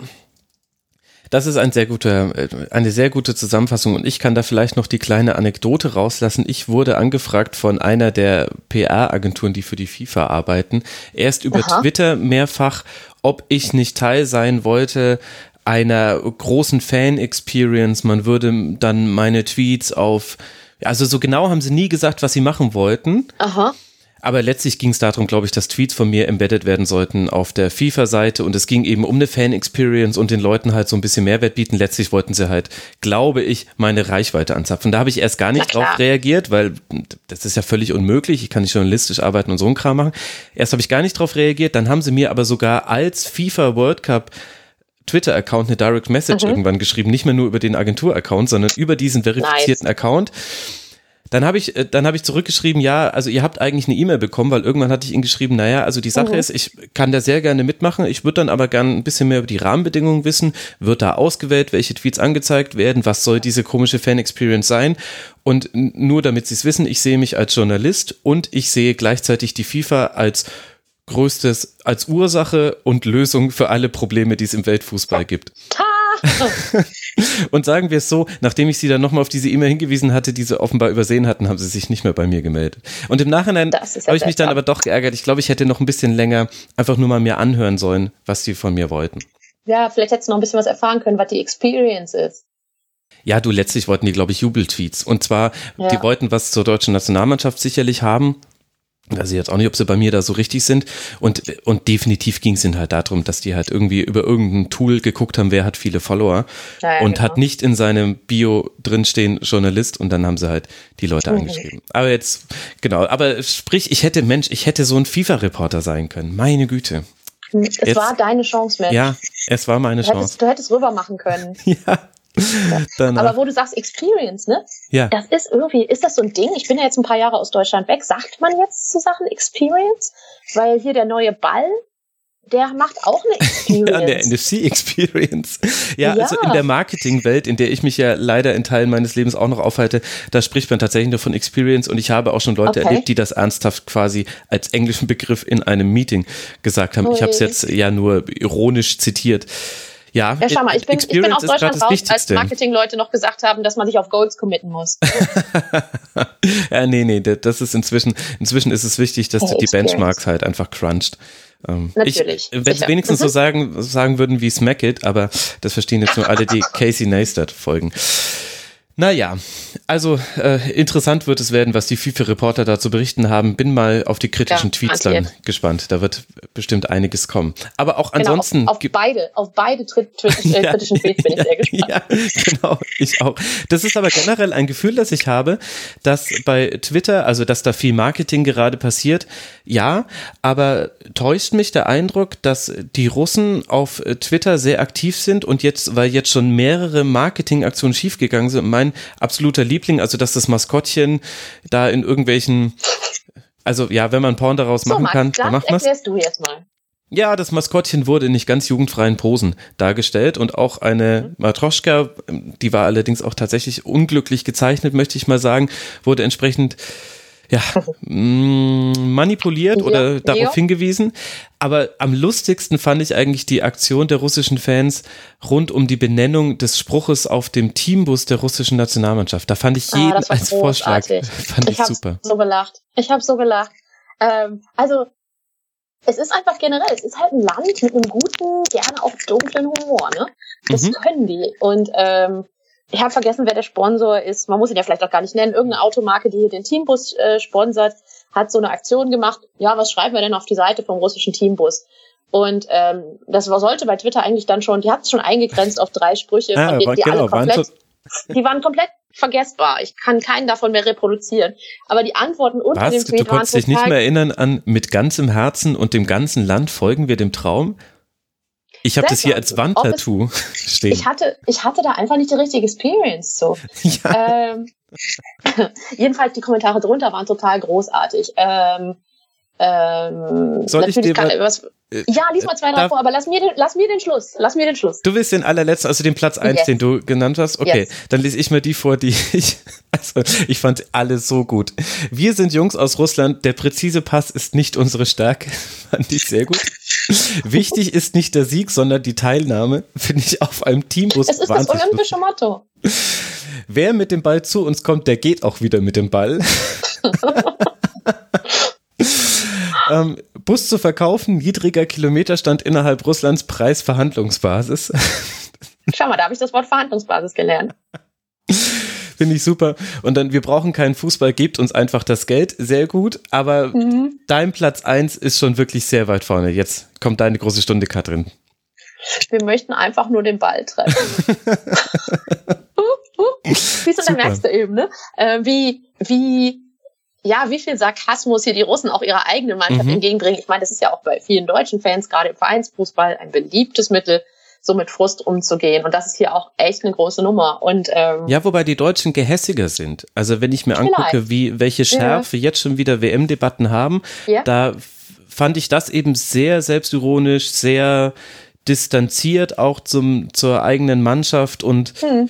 das ist ein sehr guter, äh, eine sehr gute Zusammenfassung und ich kann da vielleicht noch die kleine Anekdote rauslassen. Ich wurde angefragt von einer der PR-Agenturen, die für die FIFA arbeiten, erst über Aha. Twitter mehrfach, ob ich nicht Teil sein wollte einer großen Fan-Experience. Man würde dann meine Tweets auf, also so genau haben sie nie gesagt, was sie machen wollten. Aha. Aber letztlich ging es darum, glaube ich, dass Tweets von mir embedded werden sollten auf der FIFA-Seite und es ging eben um eine Fan-Experience und den Leuten halt so ein bisschen Mehrwert bieten. Letztlich wollten sie halt, glaube ich, meine Reichweite anzapfen. Da habe ich erst gar nicht drauf reagiert, weil das ist ja völlig unmöglich. Ich kann nicht journalistisch arbeiten und so einen Kram machen. Erst habe ich gar nicht drauf reagiert, dann haben sie mir aber sogar als FIFA World Cup Twitter-Account eine Direct Message mhm. irgendwann geschrieben, nicht mehr nur über den Agentur-Account, sondern über diesen verifizierten nice. Account. Dann habe ich, äh, dann habe ich zurückgeschrieben, ja, also ihr habt eigentlich eine E-Mail bekommen, weil irgendwann hatte ich ihnen geschrieben, naja, also die Sache mhm. ist, ich kann da sehr gerne mitmachen, ich würde dann aber gerne ein bisschen mehr über die Rahmenbedingungen wissen, wird da ausgewählt, welche Tweets angezeigt werden, was soll diese komische Fan-Experience sein und nur damit sie es wissen, ich sehe mich als Journalist und ich sehe gleichzeitig die FIFA als größtes, als Ursache und Lösung für alle Probleme, die es im Weltfußball gibt. Und sagen wir es so, nachdem ich sie dann nochmal auf diese E-Mail hingewiesen hatte, die sie offenbar übersehen hatten, haben sie sich nicht mehr bei mir gemeldet. Und im Nachhinein ja habe ich mich dann aber doch geärgert. Ich glaube, ich hätte noch ein bisschen länger einfach nur mal mir anhören sollen, was sie von mir wollten. Ja, vielleicht hättest du noch ein bisschen was erfahren können, was die Experience ist. Ja, du, letztlich wollten die, glaube ich, Jubeltweets. Und zwar, ja. die wollten was zur deutschen Nationalmannschaft sicherlich haben. Weiß ich jetzt auch nicht, ob sie bei mir da so richtig sind. Und, und definitiv ging es ihnen halt darum, dass die halt irgendwie über irgendein Tool geguckt haben, wer hat viele Follower. Ja, und genau. hat nicht in seinem Bio drinstehen Journalist und dann haben sie halt die Leute angeschrieben. Aber jetzt, genau, aber sprich, ich hätte, Mensch, ich hätte so ein FIFA-Reporter sein können. Meine Güte. Es jetzt, war deine Chance, Mensch. Ja, es war meine du Chance. Hättest, du hättest rüber machen können. ja. Aber wo du sagst Experience, ne? Ja. Das ist irgendwie, ist das so ein Ding? Ich bin ja jetzt ein paar Jahre aus Deutschland weg. Sagt man jetzt zu Sachen Experience? Weil hier der neue Ball, der macht auch eine Experience. ja, der NFC-Experience. Ja, ja, also in der Marketingwelt, in der ich mich ja leider in Teilen meines Lebens auch noch aufhalte, da spricht man tatsächlich nur von Experience und ich habe auch schon Leute okay. erlebt, die das ernsthaft quasi als englischen Begriff in einem Meeting gesagt haben. Ui. Ich habe es jetzt ja nur ironisch zitiert. Ja, ja schau mal, ich bin, ich bin aus Deutschland raus, als Marketingleute noch gesagt haben, dass man sich auf Goals committen muss. ja, nee, nee, das ist inzwischen, inzwischen ist es wichtig, dass hey, die Benchmarks halt einfach cruncht. Ähm, Natürlich. Wenn sie wenigstens so sagen, sagen würden wie Smack It, aber das verstehen jetzt nur alle, die Casey Neistat folgen. Naja, also äh, interessant wird es werden, was die FIFA-Reporter da zu berichten haben. Bin mal auf die kritischen ja, Tweets dann gespannt. Da wird bestimmt einiges kommen. Aber auch genau, ansonsten. Auf, auf beide, auf beide äh, ja, kritischen Tweets bin ich sehr gespannt. Ja, genau, ich auch. Das ist aber generell ein Gefühl, das ich habe, dass bei Twitter, also dass da viel Marketing gerade passiert, ja, aber täuscht mich der Eindruck, dass die Russen auf Twitter sehr aktiv sind und jetzt, weil jetzt schon mehrere Marketingaktionen schiefgegangen sind, mein mein absoluter Liebling, also dass das Maskottchen da in irgendwelchen, also ja, wenn man Porn daraus so, machen Max, kann, dann macht man du jetzt mal. Ja, das Maskottchen wurde in nicht ganz jugendfreien Posen dargestellt und auch eine mhm. Matroschka, die war allerdings auch tatsächlich unglücklich gezeichnet, möchte ich mal sagen, wurde entsprechend ja, mm, manipuliert oder ja, darauf hingewiesen. Aber am lustigsten fand ich eigentlich die Aktion der russischen Fans rund um die Benennung des Spruches auf dem Teambus der russischen Nationalmannschaft. Da fand ich ah, jeden ah, als Vorschlag. Fand ich, ich super. so gelacht. Ich habe so gelacht. Ähm, also es ist einfach generell, es ist halt ein Land mit einem guten, gerne auch dunklen Humor, ne? Das mhm. können die. Und ähm, ich habe vergessen, wer der Sponsor ist. Man muss ihn ja vielleicht auch gar nicht nennen. Irgendeine Automarke, die hier den Teambus äh, sponsert, hat so eine Aktion gemacht. Ja, was schreiben wir denn auf die Seite vom russischen Teambus? Und ähm, das sollte bei Twitter eigentlich dann schon, die hat es schon eingegrenzt auf drei Sprüche, ja, von denen die genau, alle komplett, waren die waren komplett vergessbar. Ich kann keinen davon mehr reproduzieren. Aber die Antworten unter was? dem Tweet Du konntest dich nicht mehr erinnern an mit ganzem Herzen und dem ganzen Land folgen wir dem Traum? Ich habe das hier als Wandtattoo stehen. Ich hatte, ich hatte da einfach nicht die richtige Experience so. Ja. Ähm, jedenfalls die Kommentare drunter waren total großartig. Ähm, ähm, Soll ich dir kann, was, äh, ja, lies mal zwei, drei vor, aber lass mir, den, lass mir den Schluss. Lass mir den Schluss. Du willst den allerletzten, also den Platz 1, yes. den du genannt hast? Okay, yes. dann lese ich mal die vor, die ich, also ich fand alle so gut. Wir sind Jungs aus Russland, der präzise Pass ist nicht unsere Stärke. fand ich sehr gut. Wichtig ist nicht der Sieg, sondern die Teilnahme, finde ich auf einem Teambus. Es ist das olympische Motto. Wer mit dem Ball zu uns kommt, der geht auch wieder mit dem Ball. ähm, Bus zu verkaufen, niedriger Kilometerstand innerhalb Russlands, Preisverhandlungsbasis. Schau mal, da habe ich das Wort Verhandlungsbasis gelernt. Finde ich super. Und dann, wir brauchen keinen Fußball, gebt uns einfach das Geld. Sehr gut. Aber mhm. dein Platz 1 ist schon wirklich sehr weit vorne. Jetzt kommt deine große Stunde, Katrin. Wir möchten einfach nur den Ball treffen. Siehst du, da merkst du eben, ne? Äh, wie, wie ja, wie viel Sarkasmus hier die Russen auch ihrer eigenen Mannschaft mhm. entgegenbringen. Ich meine, das ist ja auch bei vielen deutschen Fans, gerade im Vereinsfußball, ein beliebtes Mittel, so mit Frust umzugehen. Und das ist hier auch echt eine große Nummer. Und, ähm, ja, wobei die Deutschen gehässiger sind. Also wenn ich mir vielleicht. angucke, wie, welche Schärfe ja. jetzt schon wieder WM-Debatten haben, ja. da fand ich das eben sehr selbstironisch, sehr distanziert auch zum, zur eigenen Mannschaft und hm.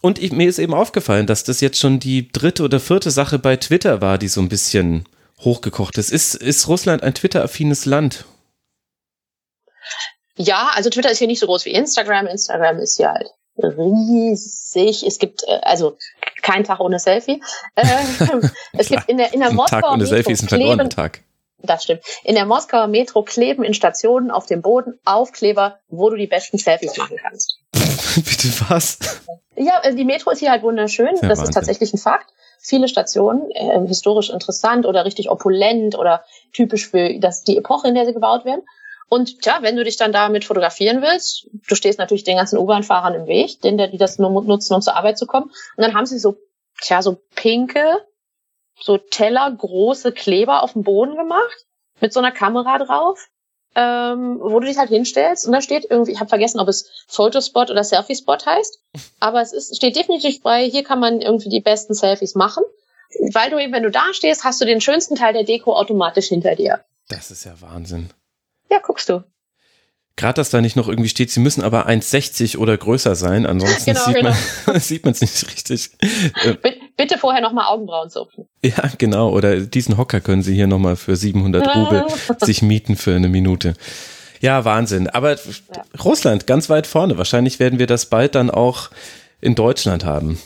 Und ich, mir ist eben aufgefallen, dass das jetzt schon die dritte oder vierte Sache bei Twitter war, die so ein bisschen hochgekocht ist. Ist, ist Russland ein Twitter-affines Land? Ja, also Twitter ist hier nicht so groß wie Instagram. Instagram ist ja halt riesig. Es gibt äh, also kein Tag ohne Selfie. Äh, es gibt in der in der Moskauer Tag ohne Selfie ist ein verlorener Tag. Das stimmt. In der Moskauer Metro kleben in Stationen auf dem Boden Aufkleber, wo du die besten Selfies machen kannst. Bitte was? Ja, äh, die Metro ist hier halt wunderschön. Ja, das Wahnsinn. ist tatsächlich ein Fakt. Viele Stationen, äh, historisch interessant oder richtig opulent oder typisch für das, die Epoche, in der sie gebaut werden. Und tja, wenn du dich dann damit fotografieren willst, du stehst natürlich den ganzen U-Bahn-Fahrern im Weg, denen, die das nur nutzen, um zur Arbeit zu kommen. Und dann haben sie so, tja, so pinke, so Teller, große Kleber auf dem Boden gemacht, mit so einer Kamera drauf ähm, wo du dich halt hinstellst und da steht irgendwie, ich habe vergessen, ob es Fotospot oder Selfie-Spot heißt, aber es ist, steht definitiv bei, hier kann man irgendwie die besten Selfies machen, weil du eben, wenn du da stehst, hast du den schönsten Teil der Deko automatisch hinter dir. Das ist ja Wahnsinn. Ja, guckst du. Gerade, dass da nicht noch irgendwie steht, sie müssen aber 1,60 oder größer sein, ansonsten genau, sieht genau. man sieht man es nicht richtig. Bitte vorher nochmal Augenbrauen zupfen. Ja, genau. Oder diesen Hocker können Sie hier nochmal für 700 Rubel sich mieten für eine Minute. Ja, Wahnsinn. Aber ja. Russland ganz weit vorne. Wahrscheinlich werden wir das bald dann auch in Deutschland haben.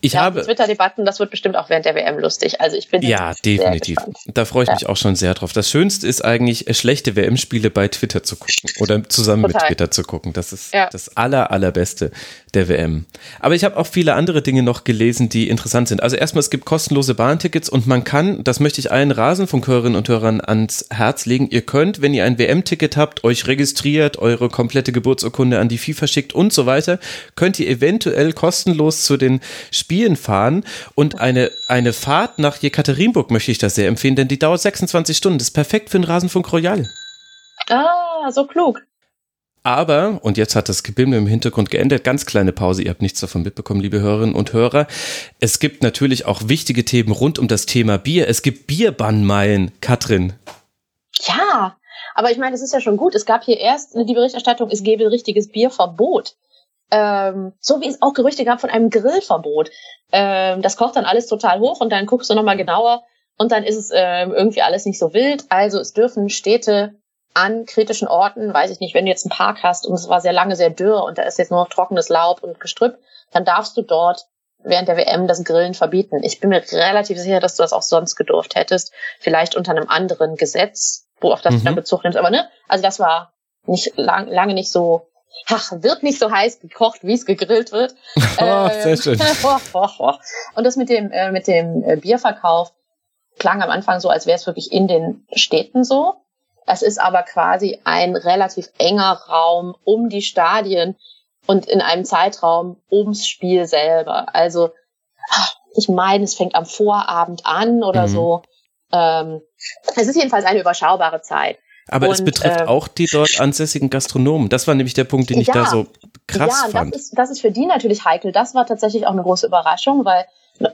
Ich ja, habe Twitter-Debatten, das wird bestimmt auch während der WM lustig. Also ich bin ja definitiv. Da freue ich ja. mich auch schon sehr drauf. Das Schönste ist eigentlich schlechte WM-Spiele bei Twitter zu gucken oder zusammen Total. mit Twitter zu gucken. Das ist ja. das aller allerbeste der WM. Aber ich habe auch viele andere Dinge noch gelesen, die interessant sind. Also erstmal es gibt kostenlose Bahntickets und man kann, das möchte ich allen Rasenfunkhörerinnen und Hörern ans Herz legen. Ihr könnt, wenn ihr ein WM-Ticket habt, euch registriert, eure komplette Geburtsurkunde an die FIFA schickt und so weiter, könnt ihr eventuell kostenlos zu den Spielen fahren und eine, eine Fahrt nach Jekaterinburg möchte ich das sehr empfehlen, denn die dauert 26 Stunden. Das ist perfekt für den Rasenfunk Royal. Ah, so klug. Aber, und jetzt hat das Gebimmel im Hintergrund geendet, ganz kleine Pause, ihr habt nichts davon mitbekommen, liebe Hörerinnen und Hörer. Es gibt natürlich auch wichtige Themen rund um das Thema Bier. Es gibt Bierbannmeilen, Katrin. Ja, aber ich meine, es ist ja schon gut. Es gab hier erst die Berichterstattung, es gäbe ein richtiges Bierverbot ähm, so wie es auch Gerüchte gab von einem Grillverbot. Ähm, das kocht dann alles total hoch und dann guckst du nochmal genauer und dann ist es ähm, irgendwie alles nicht so wild. Also es dürfen Städte an kritischen Orten, weiß ich nicht, wenn du jetzt einen Park hast und es war sehr lange sehr dürr und da ist jetzt nur noch trockenes Laub und Gestrüpp, dann darfst du dort während der WM das Grillen verbieten. Ich bin mir relativ sicher, dass du das auch sonst gedurft hättest, vielleicht unter einem anderen Gesetz, wo auf das mhm. du dann Bezug nimmst. Aber ne, also das war nicht lang, lange nicht so ach, wird nicht so heiß gekocht, wie es gegrillt wird. Oh, sehr ähm, schön. und das mit dem, äh, mit dem äh, Bierverkauf klang am Anfang so, als wäre es wirklich in den Städten so. Es ist aber quasi ein relativ enger Raum um die Stadien und in einem Zeitraum ums Spiel selber. Also ich meine, es fängt am Vorabend an oder mhm. so. Ähm, es ist jedenfalls eine überschaubare Zeit. Aber und, es betrifft äh, auch die dort ansässigen Gastronomen. Das war nämlich der Punkt, den ich da so krass ja, fand. Das ist, das ist für die natürlich heikel. Das war tatsächlich auch eine große Überraschung, weil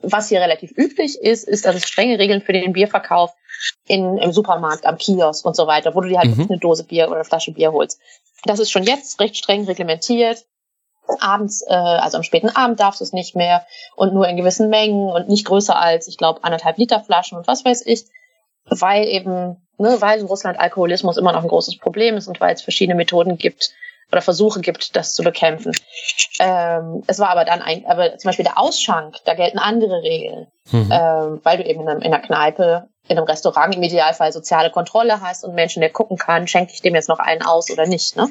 was hier relativ üblich ist, ist, dass es strenge Regeln für den Bierverkauf in, im Supermarkt, am Kiosk und so weiter, wo du dir halt mhm. eine Dose Bier oder eine Flasche Bier holst. Das ist schon jetzt recht streng reglementiert. Abends, äh, also am späten Abend darfst du es nicht mehr und nur in gewissen Mengen und nicht größer als, ich glaube, anderthalb Liter Flaschen und was weiß ich, weil eben, ne, weil in Russland Alkoholismus immer noch ein großes Problem ist und weil es verschiedene Methoden gibt, oder Versuche gibt, das zu bekämpfen. Ähm, es war aber dann ein, aber zum Beispiel der Ausschank, da gelten andere Regeln, mhm. ähm, weil du eben in, einem, in einer Kneipe, in einem Restaurant im Idealfall soziale Kontrolle hast und Menschen, der gucken kann, schenke ich dem jetzt noch einen aus oder nicht. Ne?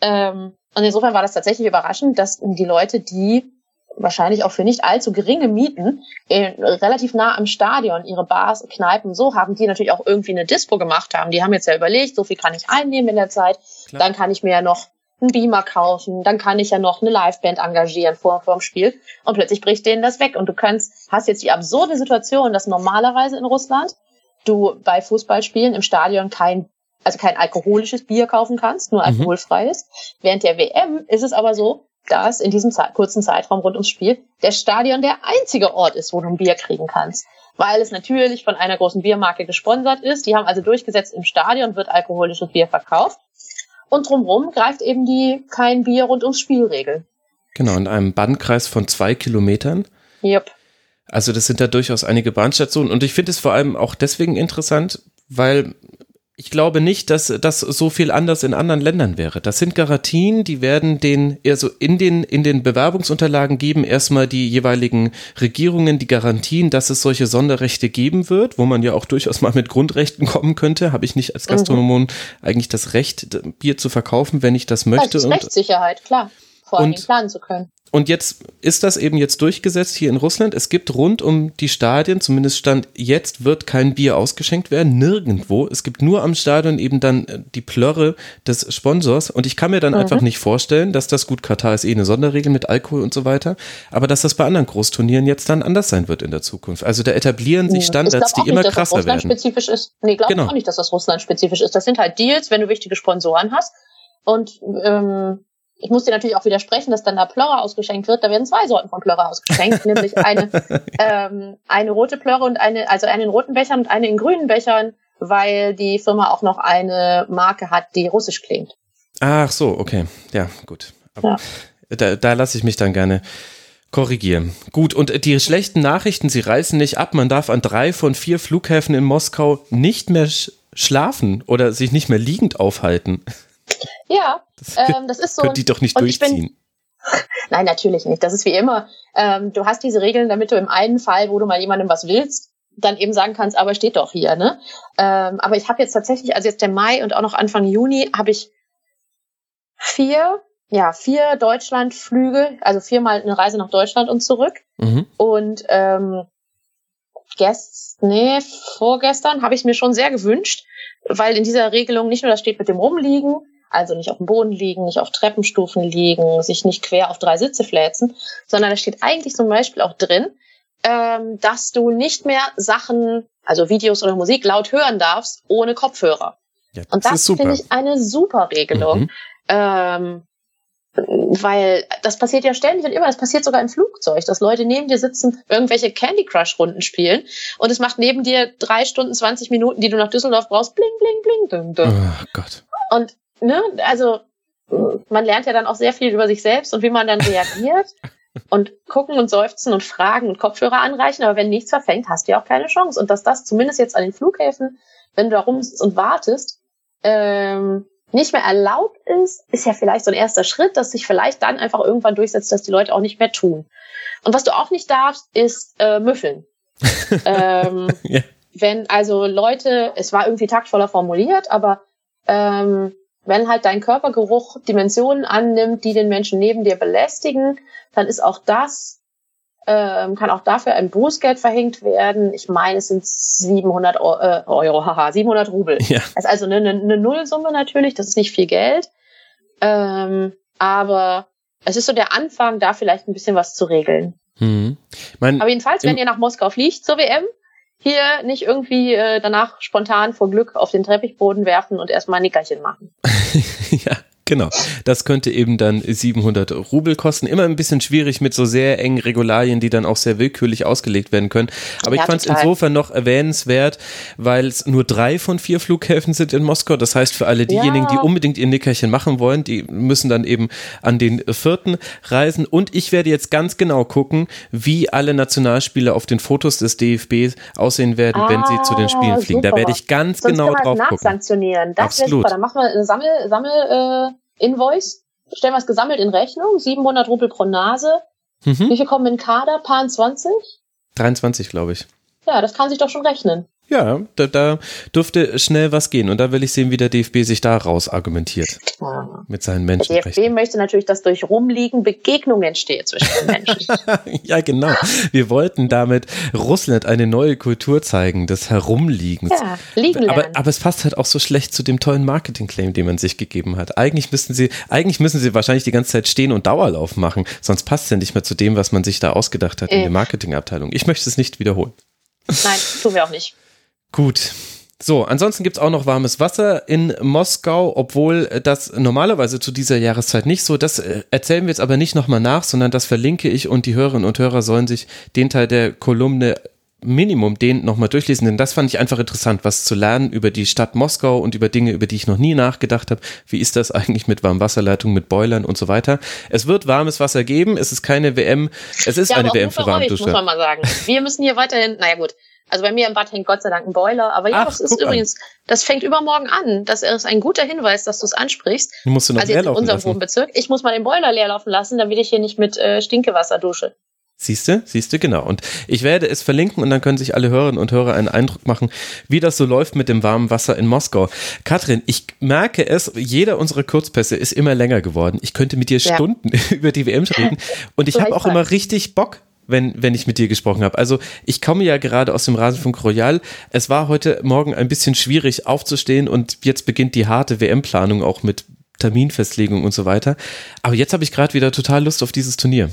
Ähm, und insofern war das tatsächlich überraschend, dass die Leute, die wahrscheinlich auch für nicht allzu geringe Mieten in, relativ nah am Stadion ihre Bars, Kneipen so haben, die natürlich auch irgendwie eine Dispo gemacht haben. Die haben jetzt ja überlegt, so viel kann ich einnehmen in der Zeit, Klar. dann kann ich mir ja noch einen Beamer kaufen, dann kann ich ja noch eine Liveband engagieren vor, vor dem Spiel und plötzlich bricht denen das weg und du kannst, hast jetzt die absurde Situation, dass normalerweise in Russland du bei Fußballspielen im Stadion kein, also kein alkoholisches Bier kaufen kannst, nur mhm. alkoholfreies. Mhm. Während der WM ist es aber so, dass in diesem Zeit, kurzen Zeitraum rund ums Spiel der Stadion der einzige Ort ist, wo du ein Bier kriegen kannst. Weil es natürlich von einer großen Biermarke gesponsert ist. Die haben also durchgesetzt, im Stadion wird alkoholisches Bier verkauft. Und drumherum greift eben die kein Bier rund ums Spielregel. Genau, in einem Bandkreis von zwei Kilometern. Yep. Also das sind da durchaus einige Bahnstationen. Und ich finde es vor allem auch deswegen interessant, weil ich glaube nicht, dass das so viel anders in anderen Ländern wäre. Das sind Garantien, die werden den, also in den, in den Bewerbungsunterlagen geben erstmal die jeweiligen Regierungen die Garantien, dass es solche Sonderrechte geben wird, wo man ja auch durchaus mal mit Grundrechten kommen könnte. Habe ich nicht als Gastronom mhm. eigentlich das Recht, Bier zu verkaufen, wenn ich das möchte? Das ist Rechtssicherheit, klar. Vor allem planen zu können. Und jetzt ist das eben jetzt durchgesetzt hier in Russland. Es gibt rund um die Stadien, zumindest stand jetzt, wird kein Bier ausgeschenkt werden, nirgendwo. Es gibt nur am Stadion eben dann äh, die Plörre des Sponsors. Und ich kann mir dann mhm. einfach nicht vorstellen, dass das, gut, Katar ist eh eine Sonderregel mit Alkohol und so weiter, aber dass das bei anderen Großturnieren jetzt dann anders sein wird in der Zukunft. Also da etablieren sich Standards, die immer nicht, krasser dass das werden. Spezifisch ist. Nee, glaube genau. auch nicht, dass das Russland spezifisch ist. Das sind halt Deals, wenn du wichtige Sponsoren hast. Und ähm, ich muss dir natürlich auch widersprechen, dass dann da Plörre ausgeschenkt wird. Da werden zwei Sorten von Plörre ausgeschenkt, nämlich eine, ähm, eine rote Plörre und eine, also eine in roten Bechern und eine in grünen Bechern, weil die Firma auch noch eine Marke hat, die russisch klingt. Ach so, okay. Ja, gut. Ja. Da, da lasse ich mich dann gerne korrigieren. Gut, und die schlechten Nachrichten, sie reißen nicht ab. Man darf an drei von vier Flughäfen in Moskau nicht mehr schlafen oder sich nicht mehr liegend aufhalten. Ja, das, ähm, das ist so. Können die doch nicht durchziehen. Nein, natürlich nicht. Das ist wie immer. Ähm, du hast diese Regeln, damit du im einen Fall, wo du mal jemandem was willst, dann eben sagen kannst, aber steht doch hier. Ne? Ähm, aber ich habe jetzt tatsächlich, also jetzt der Mai und auch noch Anfang Juni, habe ich vier, ja, vier Deutschlandflüge, also viermal eine Reise nach Deutschland und zurück. Mhm. Und ähm, gest, nee, vorgestern habe ich mir schon sehr gewünscht, weil in dieser Regelung nicht nur das steht mit dem Rumliegen, also nicht auf dem Boden liegen, nicht auf Treppenstufen liegen, sich nicht quer auf drei Sitze fläzen, sondern da steht eigentlich zum Beispiel auch drin, ähm, dass du nicht mehr Sachen, also Videos oder Musik laut hören darfst, ohne Kopfhörer. Ja, das Und das finde ich eine super Regelung. Mhm. Ähm, weil das passiert ja ständig und immer, das passiert sogar im Flugzeug, dass Leute neben dir sitzen, irgendwelche Candy Crush Runden spielen und es macht neben dir drei Stunden, 20 Minuten, die du nach Düsseldorf brauchst, bling, bling, bling, ding, ding. Oh Gott. Und ne, also man lernt ja dann auch sehr viel über sich selbst und wie man dann reagiert. und gucken und seufzen und fragen und Kopfhörer anreichen, aber wenn nichts verfängt, hast du ja auch keine Chance. Und dass das zumindest jetzt an den Flughäfen, wenn du da rumsitzt und wartest, ähm, nicht mehr erlaubt ist, ist ja vielleicht so ein erster Schritt, dass sich vielleicht dann einfach irgendwann durchsetzt, dass die Leute auch nicht mehr tun. Und was du auch nicht darfst, ist äh, müffeln. ähm, ja. Wenn also Leute, es war irgendwie taktvoller formuliert, aber ähm, wenn halt dein Körpergeruch Dimensionen annimmt, die den Menschen neben dir belästigen, dann ist auch das, ähm, kann auch dafür ein Bußgeld verhängt werden. Ich meine, es sind 700 Euro, äh, Euro haha, 700 Rubel. Ja. Das ist also eine, eine Nullsumme natürlich, das ist nicht viel Geld. Ähm, aber es ist so der Anfang, da vielleicht ein bisschen was zu regeln. Mhm. Mein, aber jedenfalls, wenn ihr nach Moskau fliegt zur WM, hier nicht irgendwie äh, danach spontan vor Glück auf den Teppichboden werfen und erstmal ein Nickerchen machen. ja, Genau, das könnte eben dann 700 Rubel kosten. Immer ein bisschen schwierig mit so sehr engen Regularien, die dann auch sehr willkürlich ausgelegt werden können. Aber ja, ich fand es insofern noch erwähnenswert, weil es nur drei von vier Flughäfen sind in Moskau. Das heißt, für alle diejenigen, ja. die unbedingt ihr Nickerchen machen wollen, die müssen dann eben an den vierten reisen. Und ich werde jetzt ganz genau gucken, wie alle Nationalspieler auf den Fotos des DFB aussehen werden, ah, wenn sie zu den Spielen fliegen. Super. Da werde ich ganz Sonst genau drauf gucken. Das wäre super. Dann machen wir eine Sammel, Sammel äh Invoice, stellen wir es gesammelt in Rechnung, 700 Rubel pro Nase. Mhm. Wie viel kommen in Kader? Paar 20? 23, glaube ich. Ja, das kann sich doch schon rechnen. Ja, da, da dürfte schnell was gehen. Und da will ich sehen, wie der DFB sich da raus argumentiert. Ja. Mit seinen Menschen. Der DFB möchte natürlich, dass durch Rumliegen Begegnung entsteht zwischen den Menschen. ja, genau. Wir wollten damit Russland eine neue Kultur zeigen, des Herumliegens. Ja, liegen lernen. Aber, aber es passt halt auch so schlecht zu dem tollen Marketing-Claim, den man sich gegeben hat. Eigentlich müssten sie, eigentlich müssen sie wahrscheinlich die ganze Zeit stehen und Dauerlauf machen. Sonst passt es ja nicht mehr zu dem, was man sich da ausgedacht hat äh. in der Marketingabteilung. Ich möchte es nicht wiederholen. Nein, tun wir auch nicht. Gut. So, ansonsten gibt es auch noch warmes Wasser in Moskau, obwohl das normalerweise zu dieser Jahreszeit nicht so. Das äh, erzählen wir jetzt aber nicht nochmal nach, sondern das verlinke ich und die Hörerinnen und Hörer sollen sich den Teil der Kolumne Minimum den nochmal durchlesen, denn das fand ich einfach interessant, was zu lernen über die Stadt Moskau und über Dinge, über die ich noch nie nachgedacht habe. Wie ist das eigentlich mit Warmwasserleitungen, mit Boilern und so weiter? Es wird warmes Wasser geben, es ist keine WM, es ist ja, eine WM für Warmdusche. muss man mal sagen. Wir müssen hier weiterhin, naja gut, also bei mir im Bad hängt Gott sei Dank ein Boiler. Aber ja, Ach, das ist übrigens, an. das fängt übermorgen an. Das ist ein guter Hinweis, dass du es ansprichst. Du musst du noch also laufen in unserem lassen. Wohnbezirk. Ich muss mal den Boiler leer laufen lassen, damit ich hier nicht mit äh, Stinkewasser dusche. Siehste, siehste, genau. Und ich werde es verlinken und dann können sich alle Hörerinnen und Hörer einen Eindruck machen, wie das so läuft mit dem warmen Wasser in Moskau. Katrin, ich merke es, jeder unserer Kurzpässe ist immer länger geworden. Ich könnte mit dir ja. Stunden über die WM reden und ich habe auch immer richtig Bock, wenn, wenn ich mit dir gesprochen habe. Also ich komme ja gerade aus dem Rasenfunk Royal. Es war heute Morgen ein bisschen schwierig aufzustehen und jetzt beginnt die harte WM-Planung auch mit Terminfestlegung und so weiter. Aber jetzt habe ich gerade wieder total Lust auf dieses Turnier.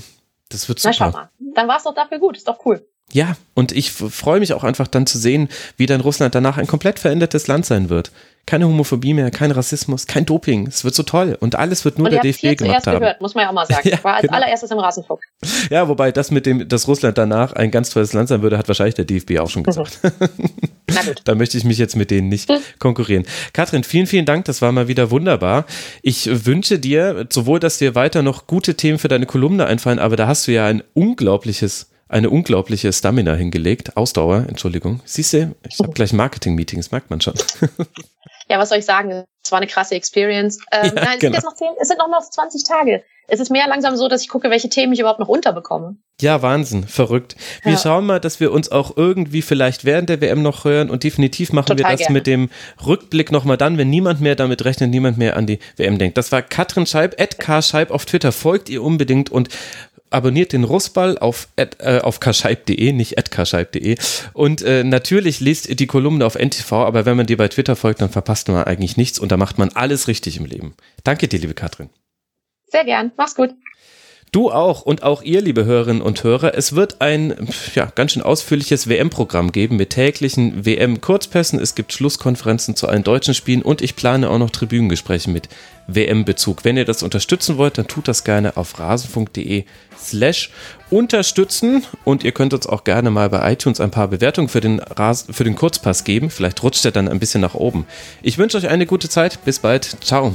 Das wird super. Na schau mal, dann war es doch dafür gut, ist doch cool. Ja, und ich freue mich auch einfach dann zu sehen, wie dann Russland danach ein komplett verändertes Land sein wird. Keine Homophobie mehr, kein Rassismus, kein Doping. Es wird so toll. Und alles wird nur und der DFB gemacht haben. gehört, muss man ja auch mal sagen. ja, War als genau. allererstes im Rasenfunk. Ja, wobei das mit dem, dass Russland danach ein ganz tolles Land sein würde, hat wahrscheinlich der DFB auch schon gesagt. Da möchte ich mich jetzt mit denen nicht hm. konkurrieren. Katrin, vielen, vielen Dank. Das war mal wieder wunderbar. Ich wünsche dir sowohl, dass dir weiter noch gute Themen für deine Kolumne einfallen, aber da hast du ja ein unglaubliches eine unglaubliche Stamina hingelegt. Ausdauer, Entschuldigung. Siehst du, ich habe gleich Marketing-Meetings, merkt man schon. ja, was soll ich sagen? Es war eine krasse Experience. Ähm, ja, nein, es, genau. sind noch 10, es sind noch, noch 20 Tage. Es ist mehr langsam so, dass ich gucke, welche Themen ich überhaupt noch unterbekomme. Ja, Wahnsinn, verrückt. Wir ja. schauen mal, dass wir uns auch irgendwie vielleicht während der WM noch hören und definitiv machen Total wir das gerne. mit dem Rückblick nochmal dann, wenn niemand mehr damit rechnet, niemand mehr an die WM denkt. Das war Katrin Scheib, at Scheib auf Twitter. Folgt ihr unbedingt und abonniert den Russball auf, äh, auf kascheib.de, nicht kascheib.de. Und äh, natürlich liest die Kolumne auf NTV, aber wenn man dir bei Twitter folgt, dann verpasst man eigentlich nichts und da macht man alles richtig im Leben. Danke dir, liebe Katrin. Sehr gern. Mach's gut. Du auch und auch ihr, liebe Hörerinnen und Hörer. Es wird ein ja, ganz schön ausführliches WM-Programm geben mit täglichen WM-Kurzpässen. Es gibt Schlusskonferenzen zu allen deutschen Spielen und ich plane auch noch Tribünengespräche mit WM-Bezug. Wenn ihr das unterstützen wollt, dann tut das gerne auf rasenfunk.de slash unterstützen und ihr könnt uns auch gerne mal bei iTunes ein paar Bewertungen für den, Ras für den Kurzpass geben. Vielleicht rutscht er dann ein bisschen nach oben. Ich wünsche euch eine gute Zeit. Bis bald. Ciao.